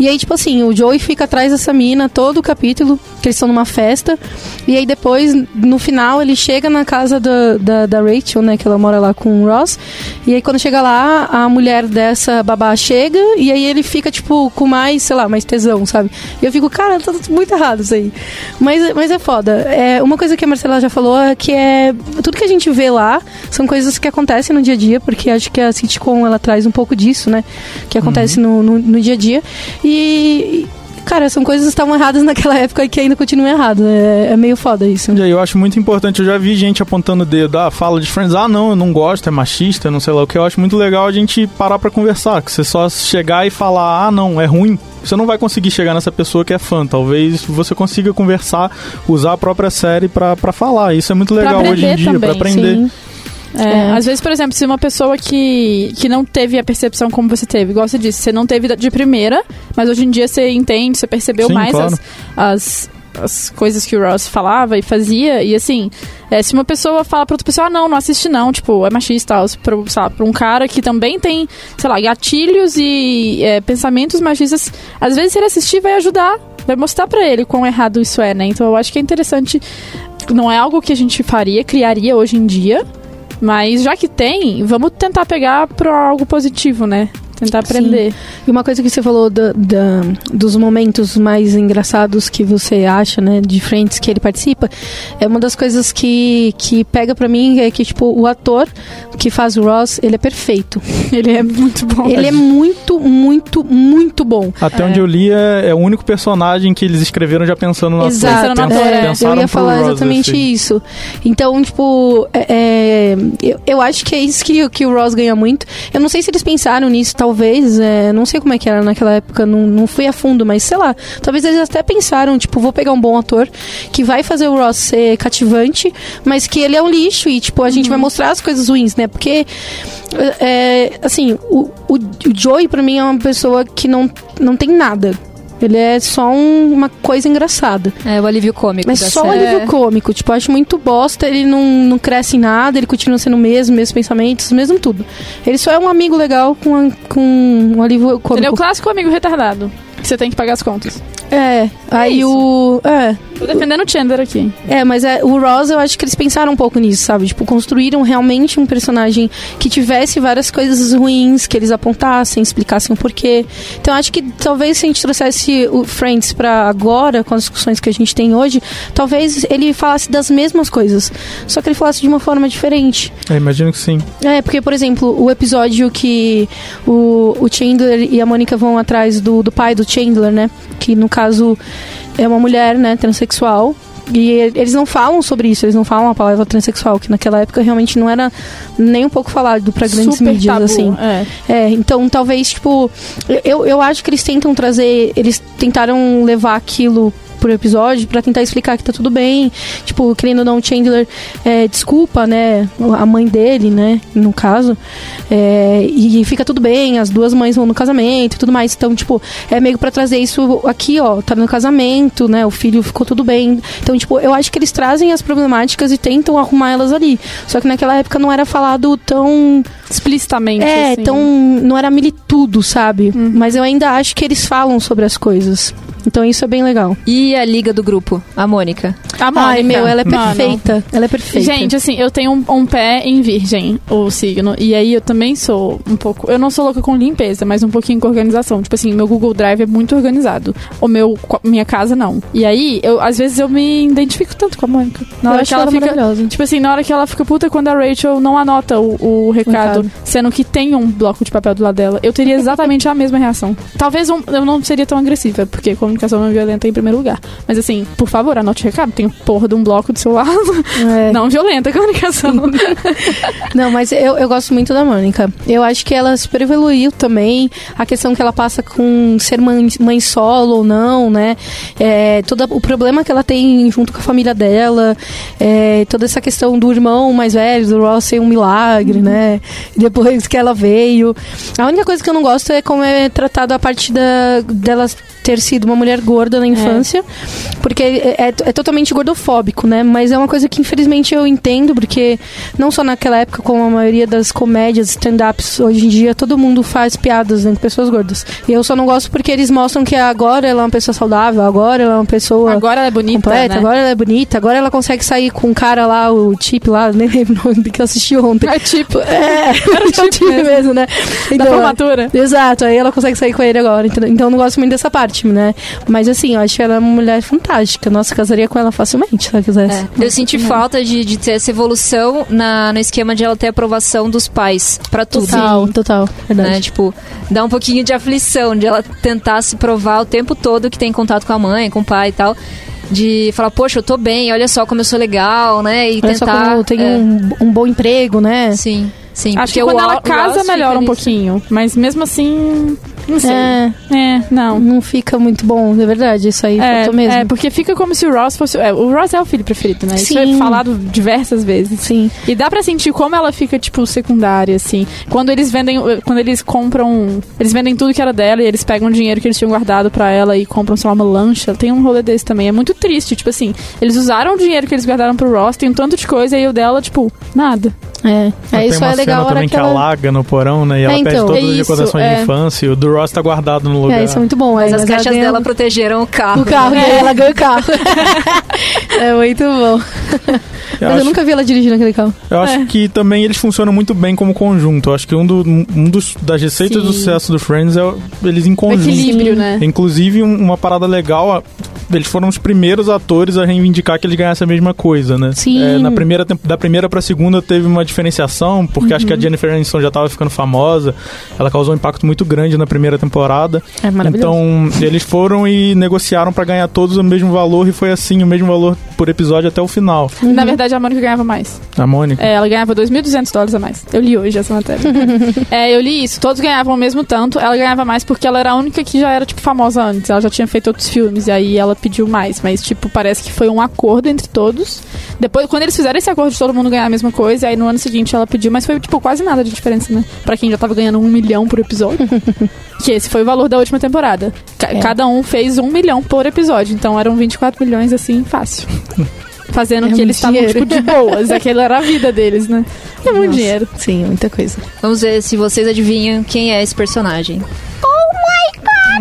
E aí, tipo assim, o Joey fica atrás dessa mina todo o capítulo, que eles estão numa festa. E aí depois, no final, ele chega na casa da, da, da Rachel, né? Que ela mora lá com o Ross. E aí quando chega lá, a mulher dessa babá chega e aí ele fica, tipo, com mais, sei lá, mais tesão, sabe? E eu fico, cara, tá muito errado isso aí. Mas, mas é foda. É, uma coisa que a Marcela já falou é que é. Tudo que a gente vê lá são coisas que acontecem no dia a dia, porque acho que a sitcom ela traz um pouco disso, né? Que acontece no, no, no dia a dia. E. Cara, são coisas que estavam erradas naquela época e que ainda continuam erradas. É, é meio foda isso. E aí eu acho muito importante, eu já vi gente apontando o dedo, ah, fala de Friends, ah, não, eu não gosto, é machista, não sei lá o que. Eu acho muito legal a gente parar pra conversar, que você só chegar e falar, ah, não, é ruim. Você não vai conseguir chegar nessa pessoa que é fã. Talvez você consiga conversar, usar a própria série pra, pra falar. Isso é muito legal hoje em dia, pra também, aprender. Sim. É, É. Às vezes, por exemplo, se uma pessoa que, que não teve a percepção como você teve, igual você disse, você não teve de primeira, mas hoje em dia você entende, você percebeu Sim, mais claro. as, as, as coisas que o Ross falava e fazia, e assim, é, se uma pessoa fala pra outra pessoa, ah, não, não assiste não, tipo, é machista, tal, pra, sei lá, pra um cara que também tem, sei lá, gatilhos e é, pensamentos machistas, às vezes se ele assistir vai ajudar, vai mostrar pra ele quão errado isso é, né? Então eu acho que é interessante, não é algo que a gente faria, criaria hoje em dia, mas já que tem, vamos tentar pegar pra algo positivo, né? Tentar aprender. E uma coisa que você falou da, da- dos momentos mais engraçados que você acha, né, de frentes que ele participa, é uma das coisas que, que pega pra mim é que, tipo, o ator que faz o Ross, ele é perfeito. Ele é muito bom. Ele é muito, muito, muito bom. Até É. onde eu li, é, é o único personagem que eles escreveram já pensando no Exato, ator. é. pensaram eu ia falar Ross, exatamente assim. isso. Então, tipo, é, é, eu, eu acho que é isso que, que o Ross ganha muito. Eu não sei se eles pensaram nisso, talvez. é, não sei como é que era naquela época, não, não fui a fundo, mas sei lá. Talvez eles até pensaram, tipo, vou pegar um bom ator que vai fazer o Ross ser cativante, mas que ele é um lixo e, tipo, a gente vai mostrar as coisas ruins, né? Porque, é, assim, o, o, o Joey, pra mim, é uma pessoa que não, não tem nada. Ele é só um- uma coisa engraçada. É o alívio cômico Mas só o série. alívio cômico. Tipo, acho muito bosta. Ele não, não cresce em nada. Ele continua sendo o mesmo, mesmos pensamentos, mesmo tudo. Ele só é um amigo legal com, a- com um alívio cômico. Ele é o clássico amigo retardado. Que você tem que pagar as contas. É, aí isso. o. É, Tô defendendo o Chandler aqui. é, mas é, o Ross, eu acho que eles pensaram um pouco nisso, sabe? Tipo, construíram realmente um personagem que tivesse várias coisas ruins, que eles apontassem, explicassem o porquê. Então, eu acho que talvez se a gente trouxesse o Friends pra agora, com as discussões que a gente tem hoje, talvez ele falasse das mesmas coisas, só que ele falasse de uma forma diferente. Eu imagino que sim. É, porque, por exemplo, o episódio que o, o Chandler e a Mônica vão atrás do, do pai do Chandler, né? Que no caso é uma mulher, né, transexual, E eles não falam sobre isso, eles não falam a palavra transexual, que naquela época realmente não era nem um pouco falado pra grandes Super mídias, tabu, assim. É. É, então talvez, tipo, eu, eu acho que eles tentam trazer, eles tentaram levar aquilo por episódio pra tentar explicar que tá tudo bem. Tipo, querendo ou não, Chandler é, desculpa, né, a mãe dele, né, no caso. É, e fica tudo bem, as duas mães vão no casamento e tudo mais. Então, tipo, é meio pra trazer isso aqui, ó, tá no casamento, né, o filho ficou tudo bem. Então, tipo, eu acho que eles trazem as problemáticas e tentam arrumar elas ali. Só que naquela época não era falado tão Explicitamente. é, assim. então não era militudo, sabe? Mas eu ainda acho que eles falam sobre as coisas. Então isso é bem legal. E a liga do grupo, a Mônica. A Mônica. Ai, meu, ela é Mano. perfeita. Ela é perfeita. Gente, assim, eu tenho um, um pé em virgem, o signo. E aí eu também sou um pouco. Eu não sou louca com limpeza, mas um pouquinho com organização. Tipo assim, meu Google Drive é muito organizado. O meu, minha casa não. E aí, eu, às vezez eu me identifico tanto com a Mônica. Na eu hora acho que ela, ela fica. maravilhosa. Tipo assim, na hora que ela fica puta quando a Rachel não anota o, o recado, recado. sendo que tem um bloco de papel do lado dela, eu teria exatamente a mesma reação. Talvez um- eu não seria tão agressiva, porque comunicação não violenta em primeiro lugar. Mas assim, por favor, anote o recado. Tem porra de um bloco do seu lado. É. Não violenta a comunicação. Não, mas eu, eu gosto muito da Mônica. Eu acho que ela super evoluiu também. A questão que ela passa com ser mãe, mãe solo ou não, né? É, todo o problema que ela tem junto com a família dela. é, toda essa questão do irmão mais velho, do Ross ser um milagre, né? E depois que ela veio. A única coisa que eu não gosto é como é tratado a parte da, dela ter sido uma mulher gorda na infância. Porque é, é- é totalmente gordofóbico, né? Mas é uma coisa que infelizmente eu entendo, porque não só naquela época, como a maioria das comédias, stand-ups, hoje em dia, todo mundo faz piadas né, com pessoas gordas. E eu só não gosto porque eles mostram que agora ela é uma pessoa saudável, agora ela é uma pessoa Agora ela é bonita, completa, né? agora ela é bonita, agora ela consegue sair com o cara lá, o Chip lá, nem lembro o nome que eu assisti ontem. É tipo, É, era o Chip mesmo, né? da Então, formatura. Exato, aí ela consegue sair com ele agora. Então, então eu não gosto muito dessa parte, né? Mas assim, eu acho que ela é uma mulher fantástica. Nossa, casaria com ela facilmente, se ela quisesse. É. Eu senti falta de, de ter essa evolução na, no esquema de ela ter aprovação dos pais pra tudo. Total, total. Verdade. Né? Tipo, dá um pouquinho de aflição de ela tentar se provar o tempo todo que tem contato com a mãe, com o pai e tal. De falar, poxa, eu tô bem, olha só como eu sou legal, né? E Olha só tentar. como eu tenho é, um, um bom emprego, né? Sim, sim. Acho que quando o ela casa melhora um pouquinho. Mas mesmo assim, não sei. É, É, não. não fica muito bom, é verdade. Isso aí É, faltou mesmo. é, porque fica como se o Ross fosse. é, o Ross é o filho preferido, né? Isso é Sim. falado diversas vezes. Sim. E dá pra sentir como ela fica, tipo, secundária, assim. Quando eles vendem. Quando eles compram. Eles vendem tudo que era dela e eles pegam o dinheiro que eles tinham guardado pra ela e compram, sei lá, uma lancha. Tem um rolê desse também. É muito triste, tipo assim. Eles usaram o dinheiro que eles guardaram pro Ross, tem um tanto de coisa, e o dela, tipo, nada. É, é isso é legal cena também que que ela... alaga no porão, né? E ela É, perde então. todas É as isso, recordações é. de infância. E o do Ross tá guardado no lugar. É, isso é muito bom. Mas é, as ela caixas ganha dela protegeram o carro. O carro, né? e aí ela ganha o carro. é muito bom. Eu Mas eu acho- nunca vi ela dirigindo aquele carro. Eu acho É. que também eles funcionam muito bem como conjunto. Eu acho que um, do- um dos das receitas Sim. do sucesso do Friends é o- eles em O conjunto. equilíbrio, né? Inclusive, um- uma parada legal, a- eles foram os primeiros atores a reivindicar que eles ganhassem a mesma coisa, né? Sim. É, na primeira, da primeira pra segunda teve uma diferenciação, porque acho que a Uhum. Jennifer Aniston já tava ficando famosa. Ela causou um impacto muito grande na primeira temporada. É maravilhoso. Então, eles foram e negociaram pra ganhar todos o mesmo valor e foi assim, o mesmo valor por episódio até o final. Na verdade, a Mônica ganhava mais. A Mônica. É, ela ganhava 2.200 dólares a mais. Eu li hoje essa matéria. é, eu li isso. Todos ganhavam o mesmo tanto. Ela ganhava mais porque ela era a única que já era, tipo, famosa antes. Ela já tinha feito outros filmes. E aí ela pediu mais. Mas, tipo, parece que foi um acordo entre todos. Depois, quando eles fizeram esse acordo de todo mundo ganhar a mesma coisa, aí no ano seguinte ela pediu. Mas foi, tipo, quase nada de diferença, né? Pra quem já tava ganhando um milhão por episódio. que esse foi o valor da última temporada. Ca- É. Cada um fez um milhão por episódio. Então eram 24 milhões, assim, fácil. Fazendo É que eles estavam, tipo, de boas. Aquela era a vida deles, né? É muito Nossa. dinheiro. Sim, muita coisa. Vamos ver se vocês adivinham quem é esse personagem.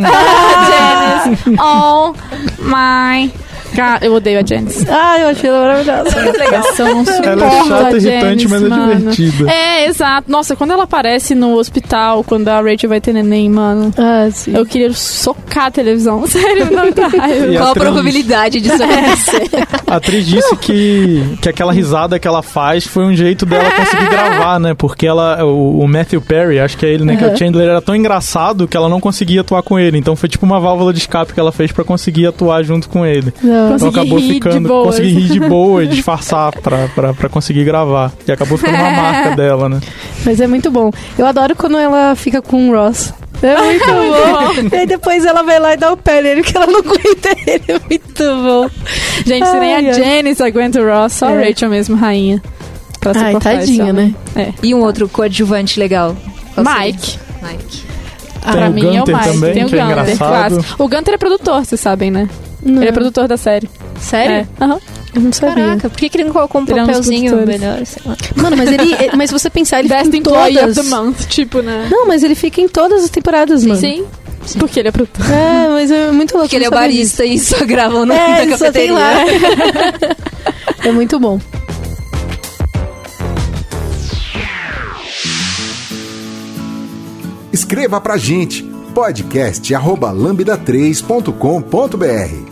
Janice. Oh my God. Eu odeio a Janice. Ah, eu achei ela maravilhosa. Não Ela é chata, a irritante, mas é mano. divertida. É, exato. Nossa, quando ela aparece no hospital, quando a Rachel vai ter neném, mano, ah, sim. eu queria socar a televisão. Sério, dá. E Qual a atriz? probabilidade disso acontecer? A atriz disse que, que aquela risada que ela faz foi um jeito dela conseguir gravar, né? Porque ela, o, o Matthew Perry, acho que é ele, né? Que é o Uhum. Chandler era tão engraçado que ela não conseguia atuar com ele. Então foi tipo uma válvula de escape que ela fez pra conseguir atuar junto com ele. Da Então Consegui acabou rir de ficando. Consegui rir de boa e disfarçar pra, pra, pra conseguir gravar. E acabou ficando uma marca dela, né? Mas é muito bom. Eu adoro quando ela fica com o Ross. É muito bom. e aí depois ela vai lá e dá o pé nele, que ela não aguenta ele. É muito bom. Gente, se nem Ai, a. Janice aguenta o Ross, só a É. Rachel mesmo, rainha. Pra se Ai, tadinha, né? É. E um outro coadjuvante legal. Mike. Mike. Tem pra mim é o Gunter Mike. também, Tem o é Gunter, engraçado. clássico. O Gunter é produtor, vocês sabem, né? Não. Ele é produtor da série. Sério? É. Uhum. Eu sabia. Caraca, por que, que ele não colocou um ele papelzinho é um melhor? Sei lá. Mano, mas ele. mas se você pensar, ele Best fica em todas. The month, tipo, né? Não, mas ele fica em todas as temporadas, mano. Sim. Sim. Porque ele é produtor. É, mas é muito louco. Porque ele é barista e só gravam na, é, da cafeteria. é muito bom. Escreva pra gente podcast@lambda3.com.br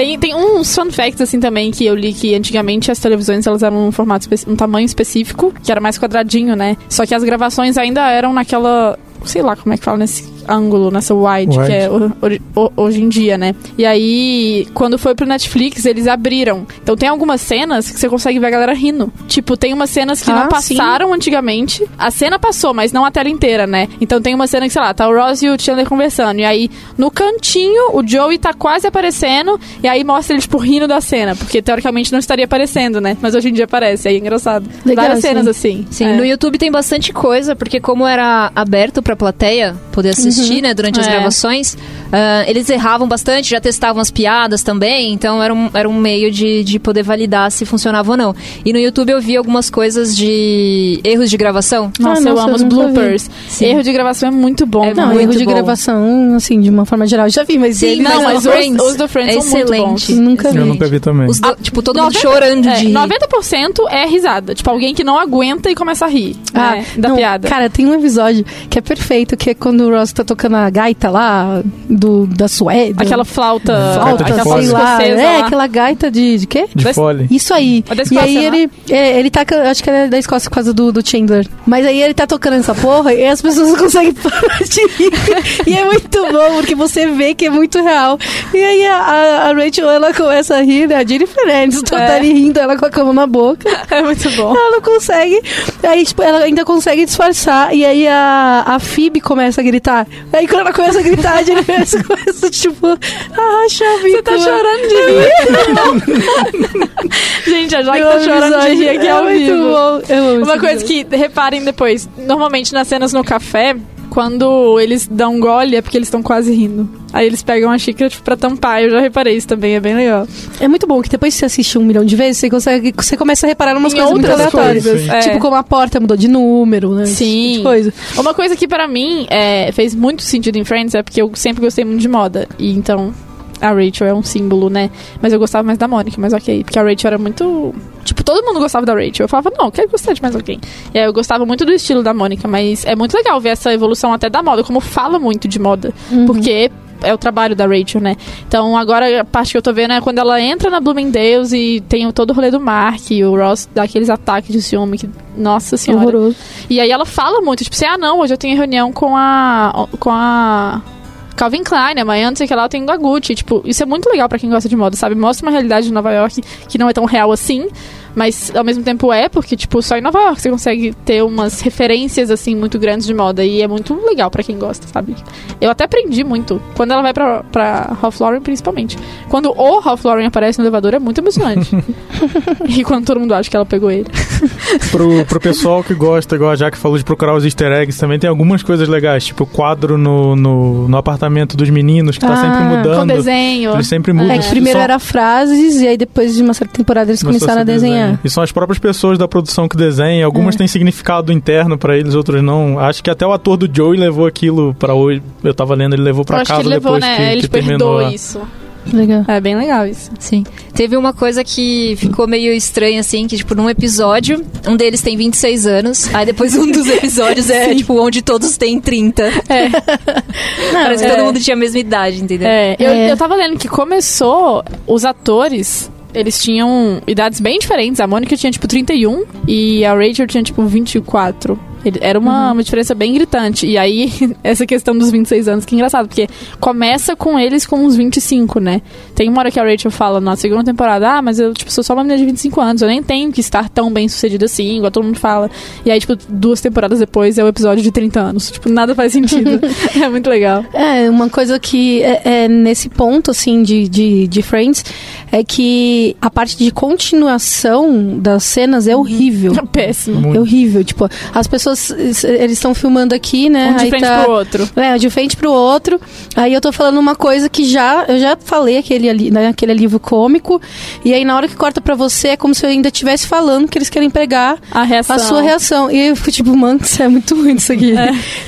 Tem, tem uns fun facts, assim, também, que eu li que antigamente as televisões, elas eram um formato, um tamanho específico, que era mais quadradinho, né? Só que as gravações ainda eram naquela... Sei lá como é que fala nesse ângulo, nessa wide, Wide. que é o- o- hoje em dia, né? E aí, quando foi pro Netflix, eles abriram. Então tem algumas cenas que você consegue ver a galera rindo. Tipo, tem umas cenas que Ah, não sim. passaram antigamente. A cena passou, mas não a tela inteira, né? Então tem uma cena que, sei lá, tá o Ross e o Chandler conversando. E aí, no cantinho, o Joey tá quase aparecendo. E aí mostra ele, tipo, rindo da cena. Porque teoricamente não estaria aparecendo, né? Mas hoje em dia aparece. Aí é engraçado. Legal, Várias sim. cenas assim. Sim, É. no YouTube tem bastante coisa, porque como era aberto pra plateia poder assistir, né, durante as É. gravações, ah, eles erravam bastante, já testavam as piadas também, então era um, era um meio de, de poder validar se funcionava ou não. E no YouTube eu vi algumas coisas de erros de gravação. Nossa, Ah, eu nossa, amo eu os bloopers. Erro de gravação é muito bom. É Não, muito erro de bom. gravação, assim, de uma forma geral. Eu já vi, mas Sim, ele Não, Mas mas o os, Friends os do Friends é são muito excelente. bons. nunca vi. Eu nunca vi também. Os do- tipo, todo mundo 90 chorando é, de rir. 90% é risada. Tipo, alguém que não aguenta e começa a rir Ah, né, da não, piada. Cara, tem um episódio que é perfeito, que é quando o Ross tá tocando a gaita lá, do, da Suécia. Aquela flauta, flauta, aquela sei lá. É, lá. aquela gaita de, de quê? De fole. Isso aí. É da e Escócia, aí é? ele, é, ele tá, acho que é da Escócia por causa do, do Chandler. Mas aí ele tá tocando essa porra e as pessoas não conseguem parar de rir. E é muito bom, porque você vê que é muito real. E aí a, a- a Rachel, ela começa a rir, né? A Jennifer Aniston tá É. ali rindo, ela com a cama na boca. É muito bom. Ela não consegue. Aí, tipo, ela ainda consegue disfarçar. E aí a, a Phoebe começa a gritar. Aí quando ela começa a gritar, a Jennifer Aniston começa, tipo, ah, Chavi, Você tá chorando de rir. Gente, a Jaque tá chorando de rir aqui é ao muito vivo. amo Uma coisa que, reparem depois, normalmente nas cenas no café, quando eles dão um gole é porque eles estão quase rindo. Aí eles pegam a xícara tipo, pra tampar, eu já reparei isso também, é bem legal. É muito bom que depois que você assiste um milhão de vezes, você, consegue, você começa a reparar umas coisas muito aleatórias. coisas, é. Tipo, como a porta mudou de número, né? Esse Sim. tipo coisa. Uma coisa que pra mim é, fez muito sentido em Friends é porque eu sempre gostei muito de moda. E então a Rachel é um símbolo, né? Mas eu gostava mais da Mônica, mas ok. Porque a Rachel era muito. Tipo, todo mundo gostava da Rachel. Eu falava, não, eu quero gostar de mais alguém. E aí eu gostava muito do estilo da Mônica, mas é muito legal ver essa evolução até da moda, como fala muito de moda. Porque é o trabalho da Rachel, né? Então agora a parte que eu tô vendo é quando ela entra na Bloomingdale's e tem todo o rolê do Mark, e o Ross dá aqueles ataques de ciúme que. Nossa senhora. Horroroso. E aí ela fala muito, tipo assim, ah não, hoje eu tenho reunião com a. com a. Calvin Klein, amanhã não sei o que lá, eu tenho Gucci. Tipo, isso é muito legal pra quem gosta de moda, sabe? Mostra uma realidade de Nova York que não é tão real assim, mas ao mesmo tempo é, porque, tipo, só em Nova York você consegue ter umas referências, assim, muito grandes de moda. E é muito legal pra quem gosta, sabe? Eu até aprendi muito. Quando ela vai pra, pra Ralph Lauren, principalmente. Quando o Ralph Lauren aparece no elevador, é muito emocionante. e quando todo mundo acha que ela pegou ele. Pro, pro pessoal que gosta, igual a Jaque falou, de procurar os easter eggs, também tem algumas coisas legais, tipo o quadro no, no, no apartamento dos meninos, que tá Ah, sempre Com mudando. desenho. Eles sempre mudam. É que primeiro São- era frases e aí depois de uma certa temporada eles começou começaram a desenhar. Desenho. E são as próprias pessoas da produção que desenham. Algumas É. têm significado interno pra eles, outros não. Acho que até o ator do Joey levou aquilo pra hoje. Eu tava lendo, ele levou acho casa que ele levou, depois né? que, ele que terminou. perdoou a- isso. Legal. É bem legal isso. Sim. Teve uma coisa que ficou meio estranha, assim, que, tipo, num episódio, um deles tem 26 anos, aí depois um dos episódios é, tipo, onde todos têm 30. Parece que é. todo mundo tinha a mesma idade, entendeu? É, eu, É. eu tava lendo que começou, os atores, eles tinham idades bem diferentes. A Mônica tinha, tipo, 31 e a Rachel tinha, tipo, 24. Era uma, uma diferença bem gritante. E aí, essa questão dos 26 anos, que é engraçado, porque começa com eles com uns 25, né? Tem uma hora que a Rachel fala na segunda temporada, ah, mas eu, tipo, sou só uma menina de 25 anos, eu nem tenho que estar tão bem sucedida assim, igual todo mundo fala. E aí, tipo, duas temporadas depois é o episódio de 30 anos. Tipo, nada faz sentido. é muito legal. É, uma coisa que é, é nesse ponto, assim, de, de, de Friends, é que a parte de continuação das cenas é horrível. Péssimo. Muito. É horrível. Tipo, as pessoas, eles estão filmando aqui, né? Um de aí frente tá- pro outro. É, de frente pro outro. Aí eu tô falando uma coisa que já eu já falei aquele ali, né, aquele livro cômico. E aí na hora que corta pra você é como se eu ainda estivesse falando que eles querem pregar A reação. a sua reação. E eu fico tipo, mano, isso é muito ruim isso aqui.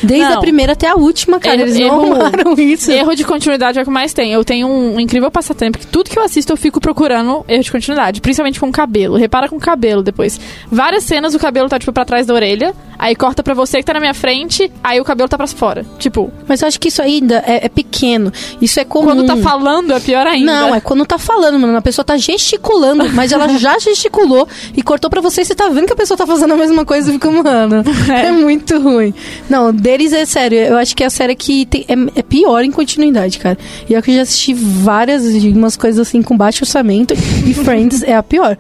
Desde Não. a primeira até a última, cara, Erro- eles não erro- arrumaram isso. Erro de continuidade é o que mais tem. Eu tenho um, um incrível passatempo que tudo que eu assisto eu fico procurando erro de continuidade, principalmente com o cabelo. Repara com o cabelo depois. Várias cenas o cabelo tá tipo pra trás da orelha, aí corta pra você que tá na minha frente, aí o cabelo tá pra fora. Tipo, Mas eu acho que isso ainda é, é pequeno. Isso é comum. quando tá falando é pior ainda. Não, é quando tá falando, mano. A pessoa tá gesticulando, mas ela já gesticulou e cortou pra você e você tá vendo que a pessoa tá fazendo a mesma coisa e fica, mano. É, muito ruim. Não, deles é sério. Eu acho que é a série que tem- é, é pior em continuidade, cara. E eu que já assisti várias, umas coisas assim com baixo orçamento e Friends é a pior.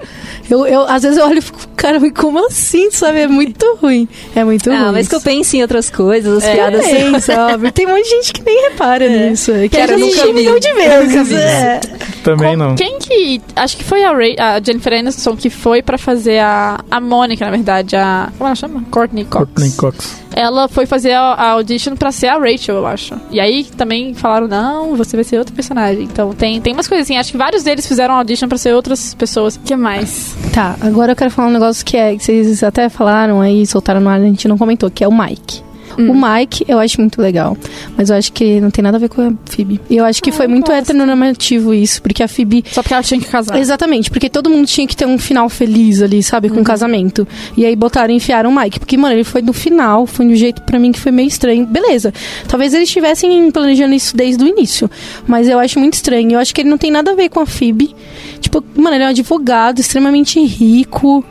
Eu, eu, às vezes eu olho e fico, cara, como assim, sabe? É muito ruim. É muito ruim. Ah, mas que eu pense em outras coisas, as É, piadas. tem, sabe? Tem um monte de gente que nem repara nisso. Que Cara, eu já nunca assisti um vi. milhão de vezes. É. Também Com- não. Quem que. Acho que foi a, Ray, a Jennifer Aniston que foi pra fazer a. A Mônica, na verdade. A. Como ela chama? Courtney Cox. Courtney Cox. Ela foi fazer a, a audition pra ser a Rachel, eu acho. E aí também falaram, não, você vai ser outro personagem. Então tem, tem umas coisas assim. Acho que vários deles fizeram audition pra ser outras pessoas. O que mais? Tá, agora eu quero falar um negócio que é que vocês até falaram aí, soltaram no ar, a gente não comentou, que é o Mike. Hum. O Mike eu acho muito legal, mas eu acho que não tem nada a ver com a Phoebe. E eu acho que Ah, foi muito gosto. heteronormativo isso, porque a Phoebe Só porque ela tinha que casar. Exatamente, porque todo mundo tinha que ter um final feliz ali, sabe, Uhum. com o casamento. E aí botaram e enfiaram o Mike, porque, mano, ele foi no final, foi de um jeito pra mim que foi meio estranho. Beleza, talvez eles estivessem planejando isso desde o início, mas eu acho muito estranho. Eu acho que ele não tem nada a ver com a Phoebe. Tipo, mano, ele é um advogado extremamente rico.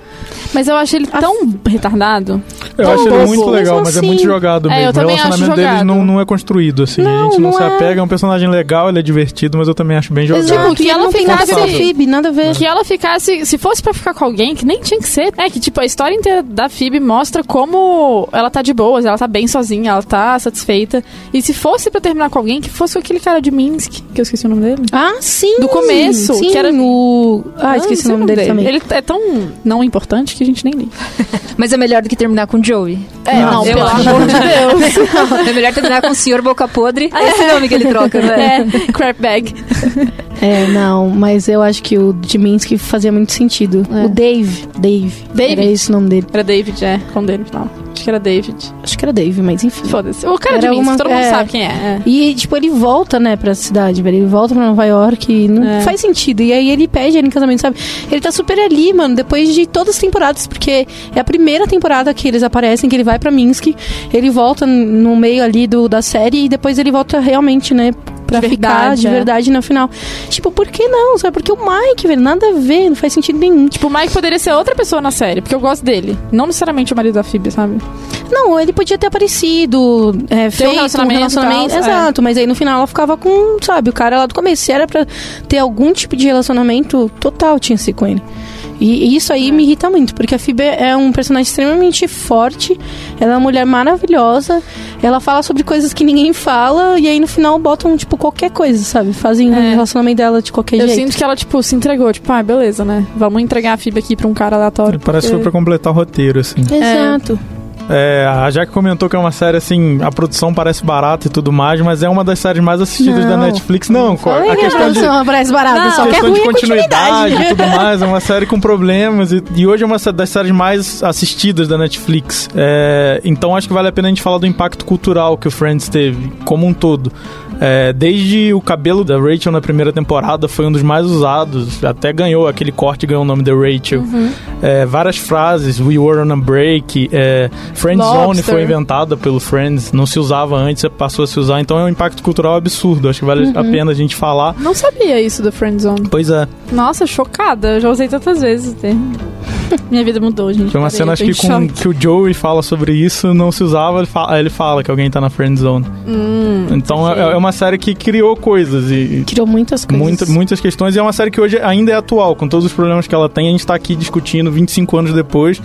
Mas eu acho ele tão retardado. Eu Tão acho ele muito legal, mas é assim. muito jogado É, mesmo. eu também o relacionamento acho deles jogado. não, não é construído, assim. Não, a gente não, não se é. apega, é um personagem legal, ele é divertido, mas eu também acho bem jogado. Exato, que ela não tem nada a ver com a ficasse- Phoebe, nada a ver. Que ela ficasse. Se fosse pra ficar com alguém, que nem tinha que ser. É que, tipo, a história inteira da Phoebe mostra como ela tá de boas, ela tá bem sozinha, ela tá satisfeita. E se fosse pra terminar com alguém, que fosse com aquele cara de Minsk, que eu esqueci o nome dele. Ah, sim! Do começo, sim, que era- o... Ah, Ah, esqueci não o nome dele, também. Ele é tão não importante que a gente nem liga. Mas é melhor do que terminar com Joey. É, não, eu pelo amor de Deus. É melhor terminar com o senhor Boca Podre. É esse nome que ele troca, né? É, crap bag. É, não, mas eu acho que o de Minsk fazia muito sentido. É. O Dave, Dave. David? Era esse o nome dele. Era David, é, com dele no final. Acho que era David. Acho que era Dave, mas enfim. Foda-se. O cara de Era Minsk, uma- todo mundo é. sabe quem é. é. E, tipo, ele volta, né, pra cidade, velho. Ele volta pra Nova York e não É. faz sentido. E aí ele pede ele em casamento, sabe? Ele tá super ali, mano, depois de todas as temporadas, porque é a primeira temporada que eles aparecem, que ele vai pra Minsk, ele volta no meio ali do, da série e depois ele volta realmente, né, pra De ficar verdade, de é. verdade no final. Tipo, por que não? Sabe? Porque o Mike, velho, nada a ver, não faz sentido nenhum. Tipo, o Mike poderia ser outra pessoa na série, porque eu gosto dele. Não necessariamente o marido da Phoebe, sabe? Não, ele podia ter aparecido, é, feito um relacionamento relacionamento. e tal, é. exato, mas aí no final ela ficava com, sabe, o cara lá do começo. Se era pra ter algum tipo de relacionamento, total tinha ser com ele. E, e isso É. aí me irrita muito, porque a Phoebe é um personagem extremamente forte, ela é uma mulher maravilhosa, ela fala sobre coisas que ninguém fala, e aí no final botam, tipo, qualquer coisa, sabe? Fazem o É. relacionamento dela de qualquer Eu jeito. sinto que ela, tipo, se entregou. Tipo, ah, beleza, né? Vamos entregar a Phoebe aqui pra um cara aleatório. Parece que foi porque- pra completar o roteiro, assim. Exato. É, a Jaque comentou que é uma série assim, a produção parece barata e tudo mais, mas é uma das séries mais assistidas da Não. Netflix. Não, Falei a que a questão de, parece barata, Não, só é questão de continuidade e tudo mais, é uma série com problemas e, e hoje é uma das séries mais assistidas da Netflix. É, então acho que vale a pena a gente falar do impacto cultural que o Friends teve, como um todo. É, desde o cabelo da Rachel na primeira temporada foi um dos mais usados, até ganhou aquele corte ganhou o nome da Rachel. É, várias frases, We Were on a Break, é, Friend Zone foi inventada pelo Friends, não se usava antes, passou a se usar, então é um impacto cultural absurdo. Acho que vale a pena a gente falar. Não sabia isso do Friendzone. Pois é. Nossa, chocada. Eu já usei tantas vezes o termo. Minha vida mudou, gente. Foi uma Parei, cena, acho que, com, que o Joey fala sobre isso, não se usava, ele fala, ele fala que alguém tá na friend zone. Hum, Então é, é uma série que criou coisas e, Criou muitas coisas. muita, muitas questões. E é uma série que hoje ainda é atual, com todos os problemas que ela tem. A gente tá aqui discutindo 25 anos depois.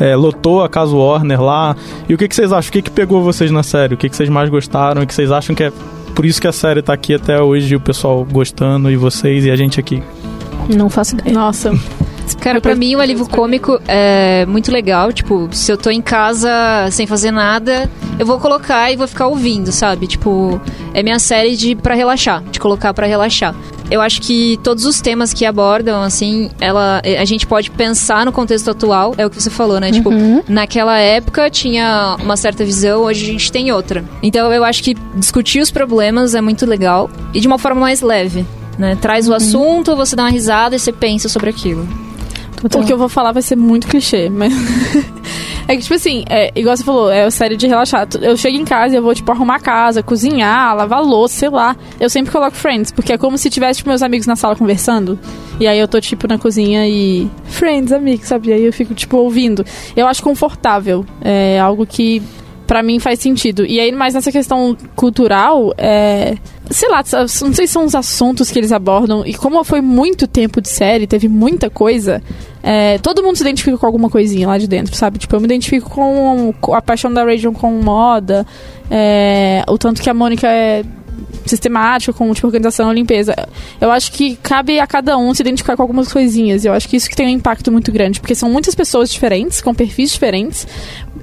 É, lotou a casa Warner lá. E o que, que vocês acham? O que, que pegou vocês na série? O que, que vocês mais gostaram? O que vocês acham que é por isso que a série tá aqui até hoje, o pessoal gostando, e vocês e a gente aqui? Não faço ideia. Nossa. Cara, pra mim o alívio cômico é muito legal. Tipo, se eu tô em casa sem fazer nada, eu vou colocar e vou ficar ouvindo, sabe? Tipo, é minha série de para relaxar, de colocar pra relaxar. Eu acho que todos os temas que abordam, assim, ela, a gente pode pensar no contexto atual, é o que você falou, né? Tipo, naquela época tinha uma certa visão, hoje a gente tem outra. Então eu acho que discutir os problemas é muito legal e de uma forma mais leve. Né? Traz o assunto, você dá uma risada e você pensa sobre aquilo. Total. O que eu vou falar vai ser muito clichê, mas. é que, tipo assim, é, igual você falou, é a série de relaxar. Eu chego em casa e eu vou, tipo, arrumar a casa, cozinhar, lavar louça, sei lá. Eu sempre coloco Friends, porque é como se tivesse, tipo, meus amigos na sala conversando. E aí eu tô, tipo, na cozinha e. Friends, amigos, sabe? E aí eu fico, tipo, ouvindo. Eu acho confortável. É algo que. Pra mim faz sentido. E aí, mais nessa questão cultural, é. Sei lá, não sei se são os assuntos que eles abordam. E como foi muito tempo de série, teve muita coisa. é, todo mundo se identifica com alguma coisinha lá de dentro, sabe? Tipo, eu me identifico com, a paixão da Rachel com moda. é, o tanto que a Mônica é sistemática com tipo organização limpeza. Eu acho que cabe a cada um se identificar com algumas coisinhas. E eu acho que isso que tem um impacto muito grande, porque são muitas pessoas diferentes, com perfis diferentes,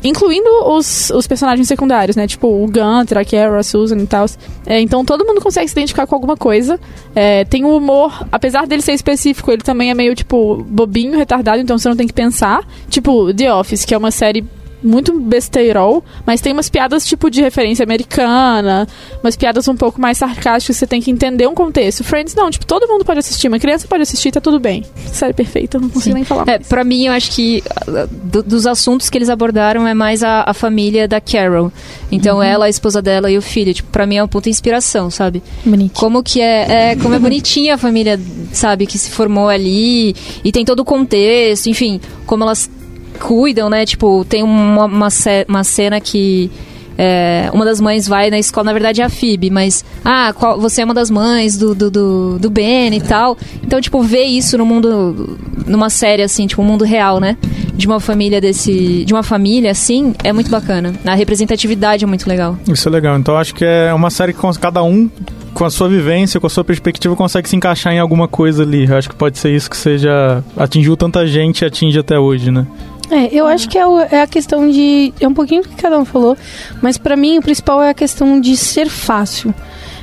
incluindo os, os personagens secundários, né? Tipo o Gunter, a Carol, a Susan e tal. É, então todo mundo consegue se identificar com alguma coisa. É, tem o humor, apesar dele ser específico, ele também é meio tipo bobinho, retardado, então você não tem que pensar. Tipo The Office, que é uma série muito besteirol, mas tem umas piadas tipo de referência americana, umas piadas um pouco mais sarcásticas, você tem que entender um contexto. Friends não, tipo, todo mundo pode assistir, uma criança pode assistir, tá tudo bem. Série perfeita, não consigo nem falar. É, mais. pra mim, eu acho que do- dos assuntos que eles abordaram é mais a, a família da Carol. Então, ela, a esposa dela e o filho. Tipo, pra mim é uma puta inspiração, sabe? Bonito. Como que é, é como é bonitinha a família, sabe, que se formou ali e tem todo o contexto, enfim, como elas cuidam, né? Tipo, tem uma, uma, uma cena que é, uma das mães vai na escola, na verdade é a Phoebe, mas ah, qual- você é uma das mães do, do, do, do Ben e tal. Então, tipo, ver isso no mundo, numa série assim, tipo, um mundo real, né? De uma família desse. De uma família assim, é muito bacana. A representatividade é muito legal. Isso é legal. Então acho que é uma série que cada um, com a sua vivência, com a sua perspectiva, consegue se encaixar em alguma coisa ali. Eu acho que pode ser isso que seja. atingiu tanta gente e atinge até hoje, né? É, eu acho que é, o- é a questão de. É um pouquinho do que cada um falou, mas pra mim o principal é a questão de ser fácil.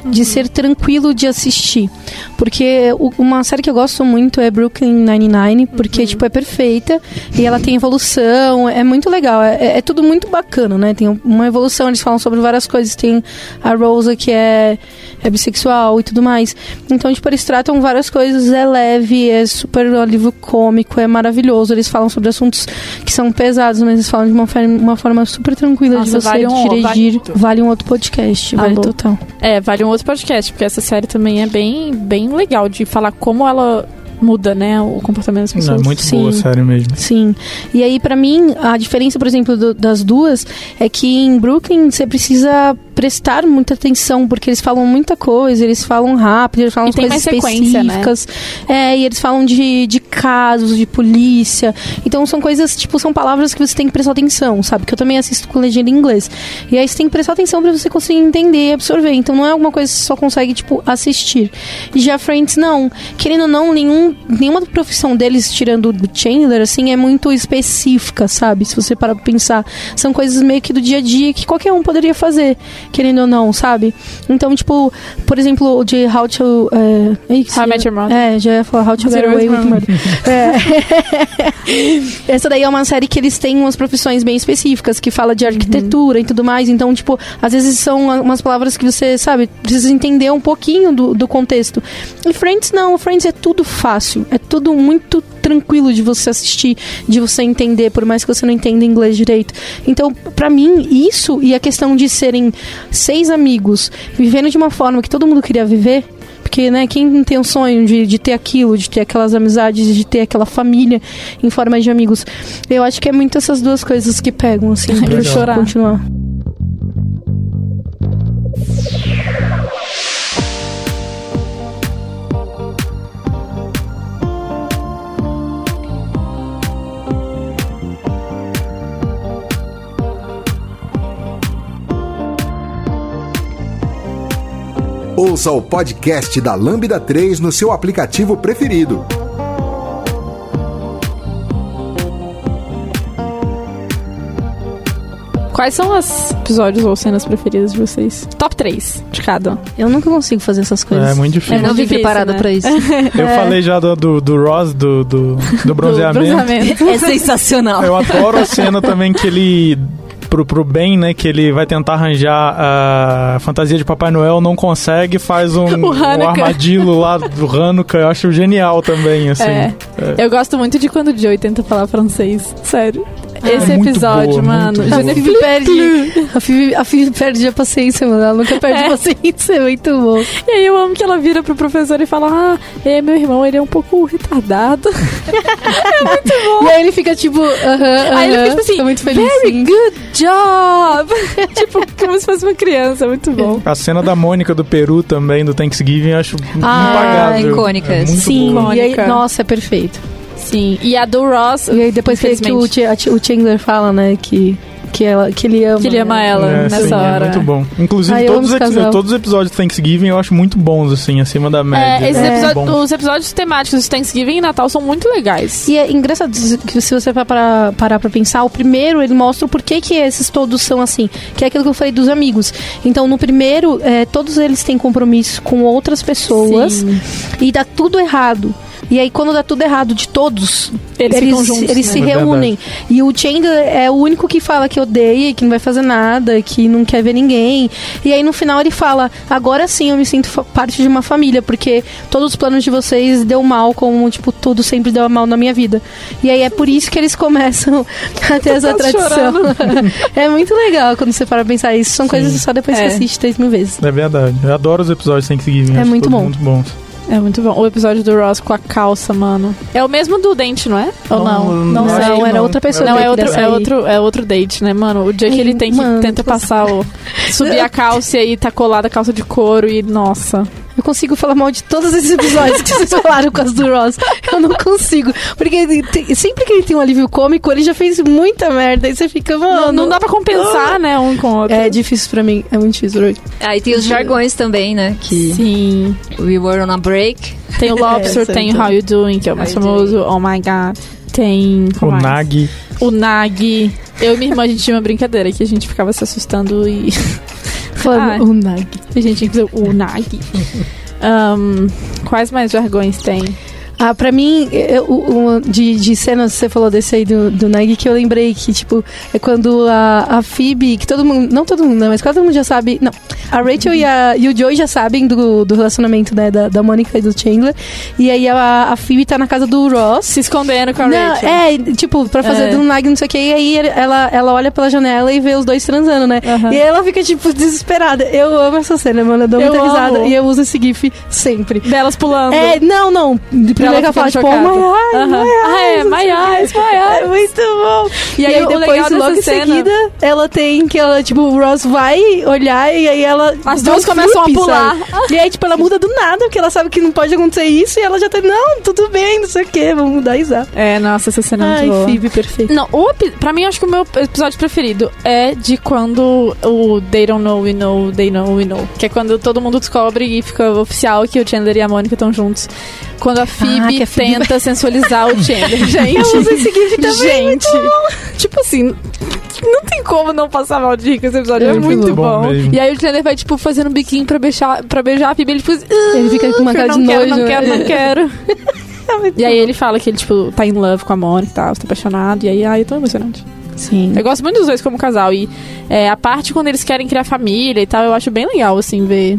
De ser tranquilo de assistir. Porque uma série que eu gosto muito é Brooklyn Nine-Nine, porque, tipo, é perfeita e ela tem evolução, é muito legal. É, é tudo muito bacana, né? Tem uma evolução, eles falam sobre várias coisas. Tem a Rosa, que é, é bissexual e tudo mais. Então, tipo, eles tratam várias coisas, é leve, é super alívio cômico, é maravilhoso. Eles falam sobre assuntos que são pesados, mas eles falam de uma, forma- uma forma super tranquila de Nossa, você vale um- dirigir. vale Vale, um outro podcast, vale Alô. total. É, vale um outro podcast, porque essa série também é bem, bem legal de falar como ela muda, né, o comportamento das Não, pessoas. é muito Sim. boa a série mesmo. Sim. E aí, pra mim, a diferença, por exemplo, do- das duas é que em Brooklyn você precisa prestar muita atenção, porque eles falam muita coisa, eles falam rápido, eles falam coisas né? específicas. É, e eles falam de, de casos, de polícia. Então são coisas, tipo, são palavras que você tem que prestar atenção, sabe? Que eu também assisto com legenda em inglês. E aí você tem que prestar atenção pra você conseguir entender e absorver. Então não é alguma coisa que você só consegue, tipo, assistir. E já Friends, não. Querendo ou não, nenhum, nenhuma profissão deles, tirando do Chandler, assim, é muito específica, sabe? Se você parar pra pensar. São coisas meio que do dia a dia que qualquer um poderia fazer, querendo ou não, sabe? Então, tipo, por exemplo, o de How to... É, How I Met Your Mother. É, já ia falar How to Get Away with Murder. É. Essa daí é uma série que eles têm umas profissões bem específicas, que fala de arquitetura e tudo mais. Então, tipo, às vezes são umas palavras que você, sabe, precisa entender um pouquinho do, do contexto. E Friends não, Friends é tudo fácil, é tudo muito tranquilo de você assistir, de você entender, por mais que você não entenda inglês direito. Então, pra mim, isso e a questão de serem seis amigos vivendo de uma forma que todo mundo queria viver, porque né, quem não tem um sonho de, de ter aquilo, de ter aquelas amizades, de ter aquela família em forma de amigos? Eu acho que é muito essas duas coisas que pegam, assim, pra Legal. chorar. continuar. Ouça o podcast da Lambda 3 no seu aplicativo preferido. Quais são os episódios ou cenas preferidas de vocês? Top 3 de cada. um. Eu nunca consigo fazer essas coisas. É muito difícil. Eu não vim difícil, preparada né? pra isso. Eu falei já do, do, do Ross, do, do, do bronzeamento. Bronzeamento. É sensacional. Eu adoro a cena também que ele. Pro, pro bem, né? Que ele vai tentar arranjar a fantasia de Papai Noel, não consegue, faz um, um armadilho lá do Hanukkah. Eu acho genial também, assim. É. Eu gosto muito de quando o Joey tenta falar francês. Sério. Esse É muito episódio, boa, mano. muito A. Phoebe perde, a Phoebe, a Phoebe perde a paciência, mano. Ela nunca perde É. a paciência, é muito bom. E aí eu amo que ela vira pro professor e fala: Ah, é, meu irmão, ele é um pouco retardado. E aí ele fica tipo, aham, Aí ele fica tipo assim, tô muito feliz. Very sim. good job! tipo, como se fosse uma criança, muito bom. A cena da Mônica do Peru também, do Thanksgiving, eu acho Ah, impagável. icônicas. É muito Sim, boa. e aí, Icônica. nossa, é perfeito. Sim. E a do Ross. E aí depois que, que o, o Chandler fala, né, que, que, ela, que ele ama. Que ele ama né? ela É, nessa sim, hora. É muito bom. Inclusive, Ah, eu todos, os todos os episódios de Thanksgiving eu acho muito bons, assim, acima da média. É, esses É. episódios- os episódios temáticos de Thanksgiving e Natal são muito legais. E é engraçado que se você parar, parar pra pensar, o primeiro ele mostra o porquê que esses todos são assim, que é aquilo que eu falei dos amigos. Então, no primeiro, é, todos eles têm compromisso com outras pessoas Sim. e dá tudo errado. E aí, quando dá tudo errado de todos, Eles ficam juntos, eles né? se É verdade. reúnem. E o Chandler é o único que fala que odeia, que não vai fazer nada, que não quer ver ninguém. E aí, no final, ele fala: Agora sim eu me sinto parte de uma família, porque todos os planos de vocês deu mal, como, tipo, tudo sempre deu mal na minha vida. E aí é por isso que eles começam a ter essa tradição. é muito legal quando você para pra pensar isso. São coisas que só depois É. que assiste três mil vezes. É verdade. Eu adoro os episódios de Thanksgiving. É acho muito bom. muito bons. É muito bom. O episódio do Ross com a calça, mano. É o mesmo do dente, não é? Ou não? Não, Não, não sei. Não, era não. outra pessoa Não, que é outro, é, outro, é outro date, né, mano? O dia que ele tem que Mano, tenta passar o. subir a calça e aí tá colada a calça de couro e. Nossa. Eu consigo falar mal de todos esses episódios que vocês falaram com as do Ross. Eu não consigo. Porque tem- sempre que ele tem um alívio cômico, ele já fez muita merda. E você fica, mano. Não, não dá pra compensar, né, um com o outro. É difícil pra mim. É muito difícil. Roy. Aí tem os jargões também, né? Que Sim. we were on a break. Tem o Lobster, É, tem o certo. How You Doing, que é o mais famoso. Oh my god. Tem. O mais? Nag. O Nag. Eu e minha irmã, a gente tinha uma brincadeira que a gente ficava se assustando e. Falando Ah. o Nag. A gente tinha que dizer o Nag. Ahn, quais mais jargões tem? Ah, pra mim, eu, de, de cenas, você falou desse aí do, do Nag, que eu lembrei que, tipo, é quando a, a Phoebe, que todo mundo, não todo mundo, não, mas quase todo mundo já sabe, não, a Rachel e, a, e o Joey já sabem do, do relacionamento, né, da, da Mônica e do Chandler, e aí a, a Phoebe tá na casa do Ross, Se escondendo com a Não, Rachel. é, tipo, pra fazer É. do Nag, não sei o que, e aí ela, ela olha pela janela e vê os dois transando, né? Aham. E aí ela fica, tipo, desesperada. Eu amo essa cena, mano, eu dou Eu muita risada. amo. E eu uso esse gif sempre. Delas pulando. É, não, não. De primeiro Ela fala, tipo, oh my eyes, Aham. my eyes. Ah, é, my eyes, my É eyes. muito bom. E aí, o depois, logo em cena- seguida, ela tem que ela, tipo, o Ross vai olhar e aí ela. As duas começam a flip, pular. sabe? E aí, tipo, ela muda do nada, porque ela sabe que não pode acontecer isso e ela já tá, não, tudo bem, não sei o que, vamos mudar e risar. É, nossa, essa cena é Ai, muito boa. Phoebe, perfeito. Não, o, pra mim, acho que o meu episódio preferido é de quando o They Don't Know, We Know, They Know, We Know. Que é quando todo mundo descobre e fica oficial que o Chandler e a Mônica estão juntos. Quando a Phoebe, que a Phoebe tenta sensualizar o Chandler. Gente, Eu uso esse gif também, gente. Tipo assim, não tem como não passar mal de rir com esse episódio. É, É muito bom bom. E aí o Chandler vai, tipo, fazendo um biquinho pra beijar, pra beijar a Phoebe. Ele fica assim, Ele fica com uma "Ah, cara de não quero, nojo. não quero, não né? quero. E aí ele fala que ele, tipo, tá in love com a Mônica e tal, tá apaixonado. E aí, ai, é tão emocionante. Sim. Eu gosto muito dos dois como casal. E é, a parte quando eles querem criar família e tal, eu acho bem legal, assim, ver.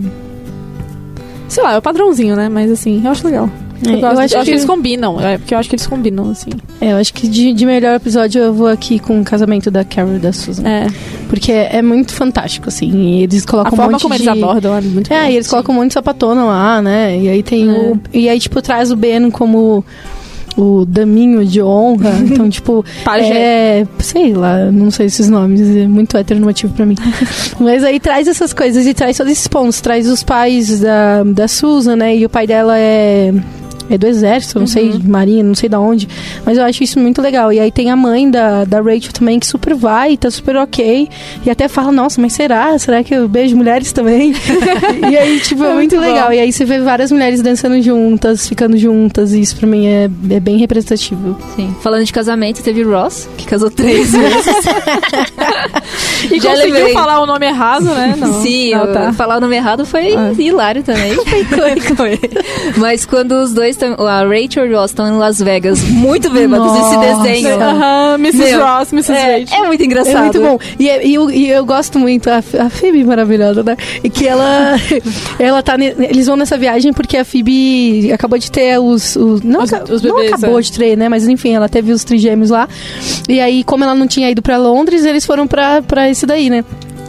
Sei lá, é o padrãozinho, né? Mas assim, eu acho legal. É, Eu, gosto, eu acho eu acho que que- eles combinam. É, porque eu acho que eles combinam, assim. É, eu acho que de, de melhor episódio eu vou aqui com o casamento da Carol e da Susan. É. Porque é muito fantástico, assim. E eles A colocam um forma monte como de... eles abordam é muito É, bom. e eles colocam um monte de sapatona lá, né? E aí tem É. o. E aí, tipo, traz o Ben como o daminho de honra. Então, tipo. Pajé. É. Sei lá, não sei esses nomes. É muito heteronormativo pra mim. Mas aí traz essas coisas e traz todos esses pontos. Traz os pais da, da Susan, né? E o pai dela é. É do exército, não sei, Uhum. marinha, não sei da onde. Mas eu acho isso muito legal. E aí tem a mãe da, da Rachel também, que super vai, tá super ok. E até fala, nossa, mas será? Será que eu beijo mulheres também? e aí, tipo, é, É muito, muito legal. E aí você vê várias mulheres dançando juntas, ficando juntas. E isso pra mim é, é bem representativo. Sim. Falando de casamento, teve Ross, que casou três vezes. E Já conseguiu levei. falar o nome errado, né? Não. Sim, Não, eu- tá. falar o nome errado foi Ah. hilário também. Foi com ele. Mas quando os dois, tão, a Rachel e o Ross estão em Las Vegas, muito bêbados, esse Nossa. desenho. Aham, Mrs. Meu, Ross, Mrs. É, Rachel. é muito engraçado. É muito bom. E, é- e eu, e eu gosto muito, a, a Phoebe maravilhosa, né? E que ela, ela tá. ne- Eles vão nessa viagem porque a Phoebe acabou de ter os. os não, Os- os não bebês, acabou é. de ter, né? Mas enfim, ela teve os trigêmeos lá. E aí, como ela não tinha ido pra Londres, eles foram pra, pra esse daí, né?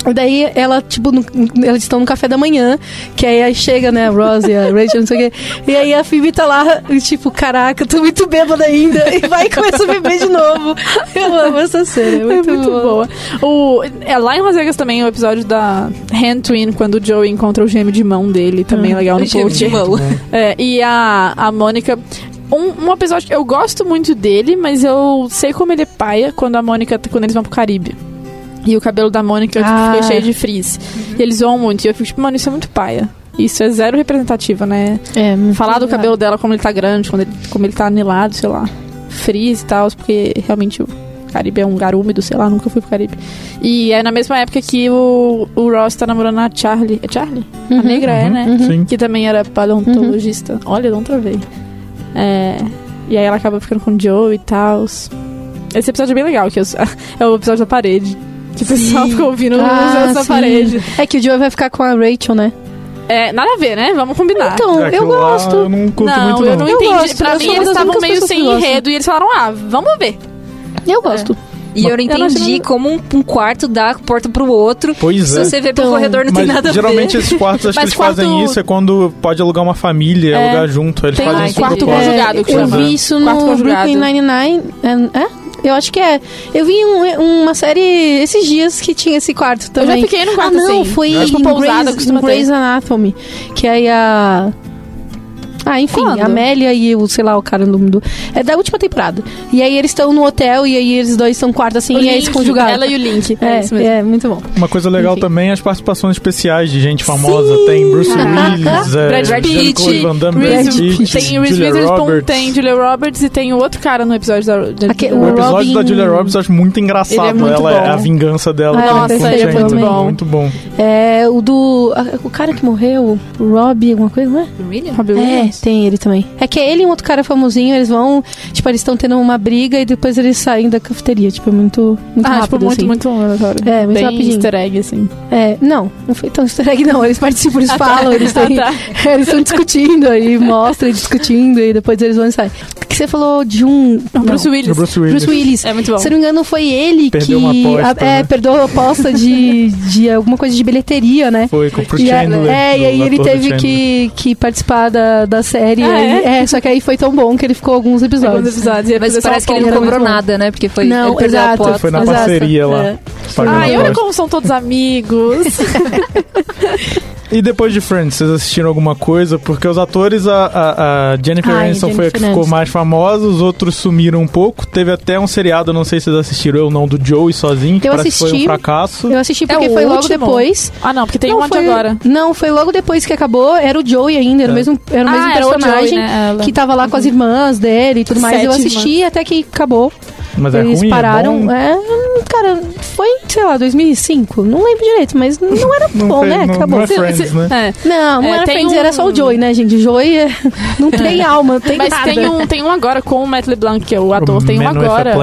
E daí ela, tipo, no, eles estão no café da manhã, que aí, aí chega, né, a Rose e a Rachel, não sei o quê. E aí a Phoebe tá lá, e tipo, caraca, eu tô muito bêbada ainda. E vai e começa a beber de novo. Eu amo essa cena, é muito, É muito boa. O, é, lá em Las Vegas também o episódio da Hand Twin, quando o Joey encontra o gêmeo de mão dele, também é legal no Gêmeo de post. mão. É, e a, a Mônica. Um, um episódio que eu gosto muito dele, mas eu sei como ele é paia quando a Mônica. Quando eles vão pro Caribe. E o cabelo da Mônica tipo, Ah. fica cheio de frizz. E eles zoam muito. E eu fico tipo, mano, isso é muito paia. Isso é zero representativo, né? É, Falar do legal. cabelo dela como ele tá grande, quando ele- como ele tá anilado, sei lá. Frizz e tal, porque realmente o Caribe é um lugar úmido, sei lá, nunca fui pro Caribe. E é na mesma época que o, o Ross tá namorando a Charlie. É Charlie? A Uhum, negra é, né? Sim. Que também era paleontologista. Olha, não travei. É, e aí ela acaba ficando com o Joe e tal. Esse episódio é bem legal, que eu- é o episódio da parede. Que o pessoal fica ouvindo Ah, essa sim. parede. É que o Joey vai ficar com a Rachel, né? É, nada a ver, né? Vamos combinar. Então, É, eu gosto. Eu não curto não, muito, eu não. não Eu entendi. gosto, pra eu mim, eles estavam meio sem enredo e eles falaram, ah, vamos ver. Eu gosto. E eu não Eu não entendi como um, um quarto dá porta pro outro. Pois Se é. você vê pelo Então, corredor, não tem nada a geralmente ver. esses quartos, acho que eles fazem quarto- isso é quando pode alugar uma família, É. alugar junto. Eles Tem fazem um isso quarto conjugado que eu chama. vi isso no. Brooklyn Nine-Nine. É? Eu acho que é. Eu vi um- uma série esses dias que tinha esse quarto Eu também. já fiquei no quarto ah, não, assim. foi em Grey's Anatomy. Que aí a... Ah, enfim, Quando? a Amélia e o, sei lá, o cara do mundo. É da última temporada. E aí eles estão no hotel e aí eles dois estão no quarto assim O e é Link, esse conjugado. Ela e o Link. É, É, isso mesmo. é, muito bom. Uma coisa legal Enfim. também é as participações especiais de gente famosa. Tem Bruce Willis, é, Brad Jean-Claude Pitt, Van Damme, Brad Pitt, Tem Reese Witherspoon, tem Julia Roberts e tem o outro cara no episódio da, da Aque- O o episódio Robin- da Julia Roberts eu acho muito engraçado. É muito Ela é bom. a vingança dela. Ah, nossa, com ele é muito bom. Muito bom. É o do. a- O cara que morreu, o Rob, alguma coisa, não é? William? Robbie É, Williams. Tem ele também. É que ele e um outro cara famosinho, eles vão. Tipo, eles estão tendo uma briga e depois eles saem da cafeteria. Tipo, é muito, muito Ah, rápido. tipo, muito, assim. muito aleatório. É, muito Bem rapidinho. easter egg, assim. É, não, não foi tão easter egg, não. Eles participam, eles Ah, tá. falam, eles Ah, têm. tá. Eles estão discutindo aí, mostra e discutindo, e depois eles vão e saem. Você falou de um. Não, Bruce Willis. Bruce Willis. Bruce Willis. É muito bom. Se não me engano, foi ele Perdeu que. uma aposta, a- é, né? perdeu a aposta de, de alguma coisa de bilheteria, né? Foi com o Chandler. é, e aí ele teve que, que participar da, da série. Ah, aí- é? é, só que aí foi tão bom que ele ficou alguns episódios. Alguns episódios. Mas parece que ele não cobrou nada, né? Porque foi. Não, ele perdeu a exato. aposta. Foi na Exato, parceria lá. é. Ah, e olha como são todos amigos. E depois de Friends, vocês assistiram alguma coisa? Porque os atores, a, a- a Jennifer Ai, Aniston foi a que Jennifer ficou mais famosa, os outros sumiram um pouco. Teve até um seriado, não sei se vocês assistiram ou não, do Joey sozinho, que Eu parece que foi um assisti. fracasso. Eu assisti porque É o foi logo último? depois. ah, não, porque tem não, um foi, agora. Não, foi logo depois que acabou. Era o Joey ainda, era o É. mesmo, era o mesmo ah, era o personagem. Joey, né? Que tava lá com as irmãs dele e tudo mais. Eu Sete assisti até que acabou. Mas é Eles ruim, pararam. é bom? É, cara, foi, sei lá, 2005. Não lembro direito, mas não era Não bom, né? não- Acabou. não é Friends, né? É. Não, não É, era Friends, um- era só o Joey, né, gente? Joey é- não tem alma, não tem Mas nada. tem um, tem um agora com o Matt LeBlanc, que é o ator, O tem um agora.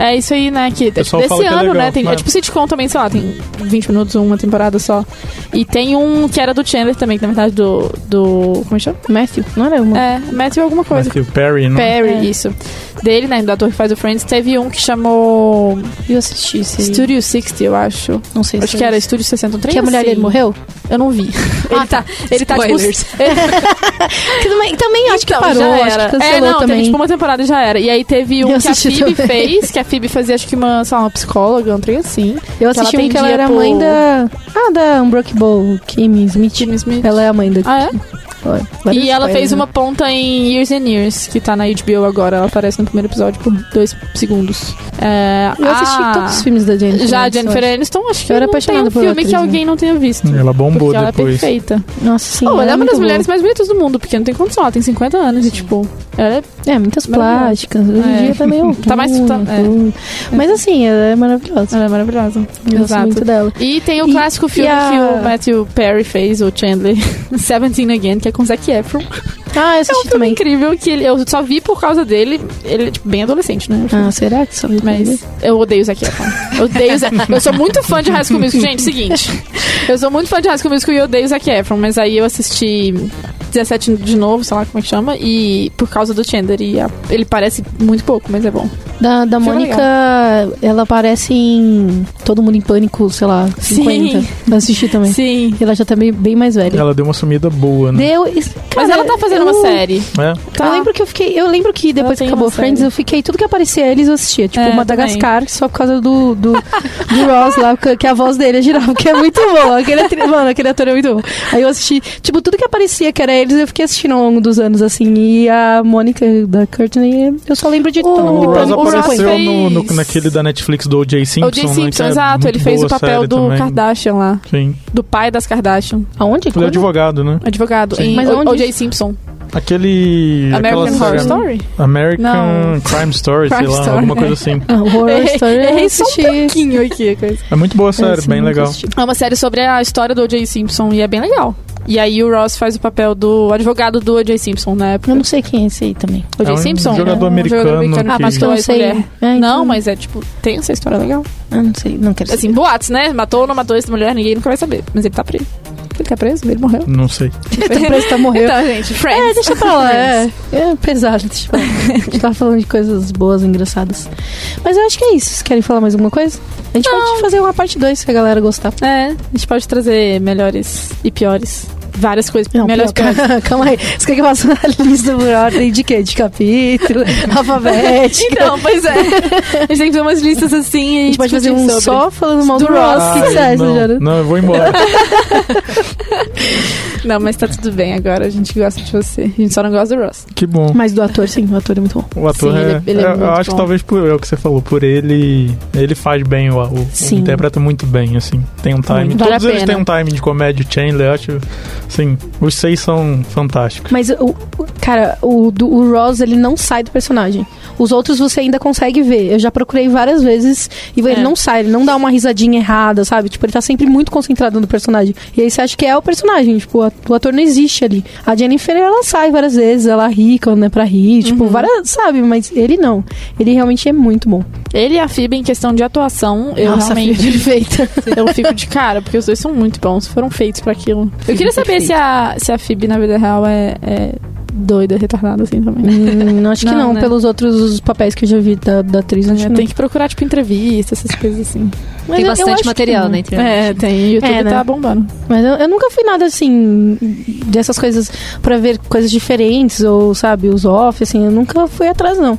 É isso aí, né? Que, desse fala que é ano, legal, né? Tem, né? É tipo sitcom também, sei lá, tem 20 minutos, uma temporada só. E tem um que era do Chandler também, que na verdade do. do como é que chama? Matthew, não era uma? É, Matthew alguma coisa. Matthew Perry, não? Perry, É. isso. Dele, né? Do ator que faz o Friends, teve um que chamou Eu assisti esse. Studio 60, eu acho. Não sei Acho se que é era. Studio 60, um trem Que a mulher dele morreu? Eu não vi. ele tá, ele tá tipo. Que também, também acho que Então, parou, já acho era. que cancelou é, não, também. teve tipo uma temporada já era. E aí teve um Eu que a Phoebe também. fez, que a Phoebe fazia acho que uma, sei lá, uma psicóloga, um trem assim. Eu que assisti ela um que ela era a por- mãe da. Ah, da Unbreakable Kimmy Smith. Jimmy Smith. Ela é a mãe da. Ah, é? E ela fez spoilers, uma né? ponta em Years and Years, que tá na HBO agora. Ela aparece no primeiro episódio por dois segundos. É, Eu assisti a- todos os filmes da Jennifer. Já a Jennifer Aniston, acho que Eu era não tem apaixonada um por filme atriz, que né? alguém não tenha visto. Ela bombou porque ela é depois. perfeita. Nossa, sim. Pô, ela é uma das boa. mulheres mais bonitas do mundo, porque não tem condição. Ela tem 50 anos e, tipo, ela é É, muitas plásticas. Hoje em É. dia tá meio. Tá mais- tá- é. Mas assim, ela é maravilhosa. Ela é maravilhosa. Eu gosto Exato. muito dela. E tem o E- clássico filme a- que o Matthew Perry fez, o Chandler, Seventeen Again, que com Zac Efron. Ah, eu É um assisti filme também. incrível que ele- eu só vi por causa dele. Ele é tipo, bem adolescente, né? Ah, será que só Mas eu odeio o Zac Efron. Eu odeio o Zac Eu sou muito fã de High School Musical. Gente, seguinte. Eu sou muito fã de High School Musical e eu odeio o Zac Efron. Mas aí eu assisti 17 de novo, sei lá como é que chama. E por causa do Chandler. E a- ele parece muito pouco, mas é bom. Da, da Filme Mônica, ela aparece em Todo Mundo em Pânico, sei lá, 50. Eu assisti também. Sim. E ela já tá bem, bem mais velha. Ela deu uma sumida boa, né? Deu. isso- Mas cara, ela tá fazendo eu- uma série. É. Tá. Eu lembro que eu fiquei. Eu lembro que depois que tem acabou Friends, série. eu fiquei. Tudo que aparecia eles eu assistia. Tipo, É, Madagascar, só por causa do, do, do Ross lá, que a voz dele é geral, que é muito bom. Aquele, atri- mano, aquele ator é muito bom. Aí eu assisti, tipo, tudo que aparecia que era eles, eu fiquei assistindo ao longo dos anos, assim. E a Mônica da Courtney, eu só lembro de O- todo mundo em Pânico. Apareceu fez- no, no- naquele da Netflix do O.J. Simpson. O J. né, Simpson, que é exato. muito Ele fez o papel do também. Kardashian lá. Sim. Do pai das Kardashian. Aonde? Ele é advogado, né? Advogado. Sim. Em Mas o- onde O.J. Simpson. Aquele. American Horror série- Story? American Não. Crime Story, Crime sei lá, Story. alguma coisa assim. Ah, Horror Story. eu Errei só um assisti. pouquinho aqui. a coisa. É muito boa a série, bem legal. assisti. É uma série sobre a história do O.J. Simpson e é bem legal. E aí o Ross faz o papel do advogado do O.J. Simpson na época. Eu não sei quem é esse aí também. O.J. É um Simpson? jogador É um americano americano que- que mas que eu não sei. É, então- Não, mas é tipo, tem essa história legal. Eu não sei, não quero Assim, boatos, né? Matou ou não matou essa mulher, ninguém nunca vai saber. Mas ele tá preso. Ele tá preso? Ele morreu. Não sei. saber. Tá preso, tá morreu. Então, gente, Friends. É, deixa pra lá, é. É pesado, deixa pra lá. A gente tava falando de coisas boas, engraçadas. Mas eu acho que é isso. Vocês querem falar mais alguma coisa? A gente pode fazer uma parte 2 se a galera gostar. É, a gente pode trazer melhores e piores. Várias coisas. Não, melhores pior, piores. calma aí. Você quer que eu faça uma lista por ordem de quê? De capítulo, alfabética? Então, pois é. A gente tem que fazer umas listas assim a gente pode fazer um sobre. só falando mal do, Do Ross. O que acha, não, não, eu vou embora. Não, mas tá tudo bem agora. A gente gosta de você. A gente só não gosta do Ross. que bom. Mas do ator, sim, o ator é muito bom. O ator Sim, é, ele é- ele é é- eu muito acho bom. que talvez por é o que você falou, por ele, ele faz bem o, o Sim. interpreta muito bem, assim. Tem um time. Vale Todos a eles têm um time de comédia, o Chandler, eu acho, assim, os seis são fantásticos. Mas, o- cara, o, do, o Ross, ele não sai do personagem. Os outros você ainda consegue ver. Eu já procurei várias vezes e ele É. não sai, ele não dá uma risadinha errada, sabe? Tipo, ele tá sempre muito concentrado no personagem. E aí você acha que é o personagem, tipo, o ator não existe ali. A Jennifer, ela sai várias vezes, ela ri quando é pra rir, tipo, Uhum. várias, sabe? Mas ele não. Ele realmente é muito bom. Ele e a Phoebe, em questão de atuação, eu Nossa, realmente... filha perfeita. Eu fico de cara, porque os dois são muito bons, foram feitos pra aquilo. Eu queria saber se a, se a Phoebe, na vida real, é, é doida, retardada, assim também. Hum, não acho que Não, né? pelos outros papéis que eu já vi da, da atriz, acho não. Tem que procurar, tipo, entrevista, essas coisas assim. Mas Tem eu- bastante material na internet. É, tem. O YouTube É, né? tá bombando. Mas eu, eu nunca fui nada assim dessas coisas pra ver coisas diferentes ou sabe os off assim. Eu nunca fui atrás não.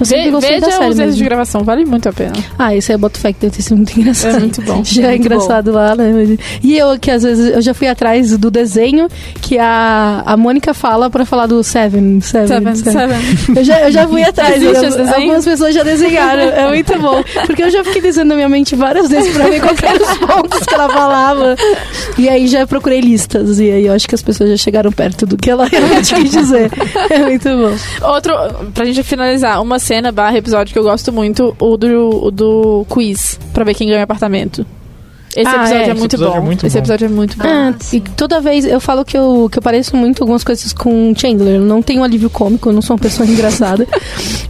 Eu sempre Ve- gostei veja da série. os erros de gravação, vale muito a pena. Ah, Boto Fé que deve ter sido muito engraçado. É muito bom. Já é, muito engraçado lá, né? E eu que às vezes eu já fui atrás do desenho que a, a Mônica fala pra falar do Seven, Seven, Seven, Seven. seven. Eu já, eu já fui atrás. Existe eu- algumas pessoas já desenharam. É muito bom. Porque eu já fiquei desenhando na minha mente várias vezes pra ver qual eram os pontos que ela falava. E aí já procurei listas. E aí eu acho que as pessoas já chegaram perto do que ela realmente quis dizer. É muito bom. Outro, pra gente finalizar, uma cena barra episódio que eu gosto muito, o do, o do quiz, pra ver quem ganha apartamento. Esse Ah, episódio é. é, muito Esse episódio bom. é muito Esse bom. episódio é muito bom. Ah, e toda vez eu falo que eu, que eu pareço muito algumas coisas com Chandler. Eu não tenho alívio cômico, eu não sou uma pessoa engraçada.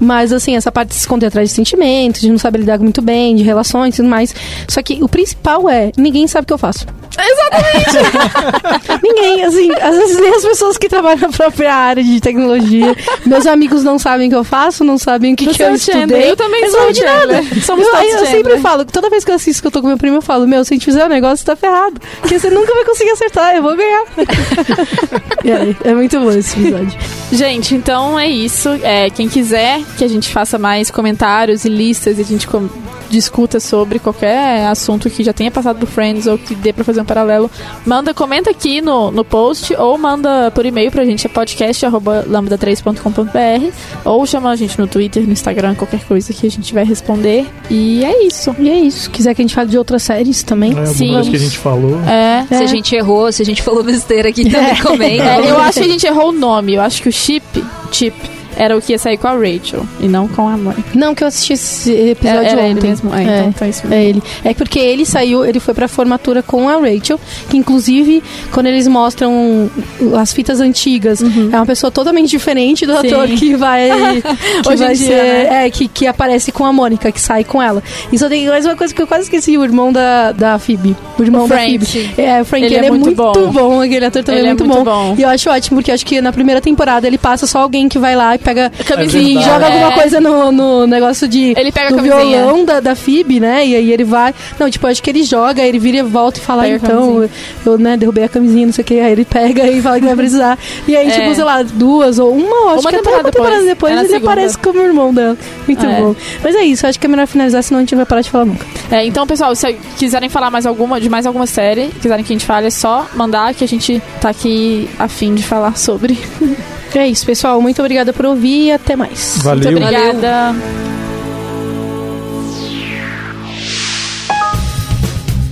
Mas, assim, essa parte de se esconder atrás de sentimentos, de não saber lidar muito bem, de relações e tudo mais. Só que o principal é: ninguém sabe o que eu faço. Exatamente! ninguém, assim, às vezes nem as pessoas que trabalham na própria área de tecnologia. Meus amigos não sabem o que eu faço, não sabem o que, que eu estudei. Eu também Eles sou de nada. Chandler. Somos eu, eu sempre falo, toda vez que eu assisto que eu tô com meu primo, eu falo, meu, se a gente fizer um negócio, você tá ferrado. Porque você nunca vai conseguir acertar, eu vou ganhar. e aí, é muito bom esse episódio. Gente, então é isso. É, quem quiser que a gente faça mais comentários e listas e a gente com- discuta sobre qualquer assunto que já tenha passado por Friends ou que dê pra fazer um paralelo, manda, comenta aqui no, no post ou manda por e-mail pra gente, é podcast.lambda3.com.br ou chama a gente no Twitter, no Instagram, qualquer coisa que a gente vai responder. E é isso. E é isso. Quiser que a gente fale de outras séries também. É, Sim. algumas que a gente falou. É. Se a gente errou, se a gente falou besteira aqui, também comenta. É, eu acho que a gente errou o nome. Eu acho que o Chip, Chip, era o que ia sair com a Rachel e não com a mãe. Não, que eu assisti esse episódio Era, era ontem. ele mesmo? É, É. então tá isso mesmo. É ele. É porque ele saiu, ele foi pra formatura com a Rachel, que inclusive, quando eles mostram as fitas antigas, é uma pessoa totalmente diferente do Sim. ator que vai. que Hoje em vai dia, ser. né? É, que, que aparece com a Mônica, que sai com ela. E só tem mais uma coisa que eu quase esqueci: o irmão da, da Phoebe. O irmão O da. Phoebe. É, o Frank, Ele ele, é é, muito muito, bom. bom. Aquele ator também Ele é é muito, muito bom. bom. E eu acho ótimo, porque acho que na primeira temporada ele passa só alguém que vai lá e pega. Camisinha, e joga é. alguma coisa no, no negócio de Ele pega do violão da, da Phoebe, né? E aí ele vai. Não, tipo, acho que ele joga, ele vira e volta e fala, Pega a então, eu, né, derrubei a camisinha, não sei o que. Aí ele pega e fala que vai precisar. E aí, É. tipo, sei lá, duas ou uma, acho Uma que até uma temporada depois. depois, É ele segunda. aparece como irmão dela. Muito É. bom. Mas é isso, acho que é melhor finalizar, senão a gente não vai parar de falar nunca. É, então, pessoal, se quiserem falar mais alguma, de mais alguma série, quiserem que a gente fale, é só mandar que a gente tá aqui a fim de falar sobre. É isso, pessoal. Muito obrigada por ouvir e até mais. Valeu. Muito obrigada.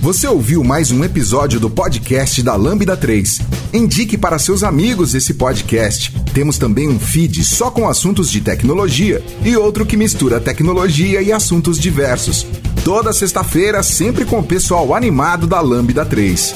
Você ouviu mais um episódio do podcast da Lambda 3. Indique para seus amigos esse podcast. Temos também um feed só com assuntos de tecnologia e outro que mistura tecnologia e assuntos diversos. Toda sexta-feira, sempre com o pessoal animado da Lambda 3.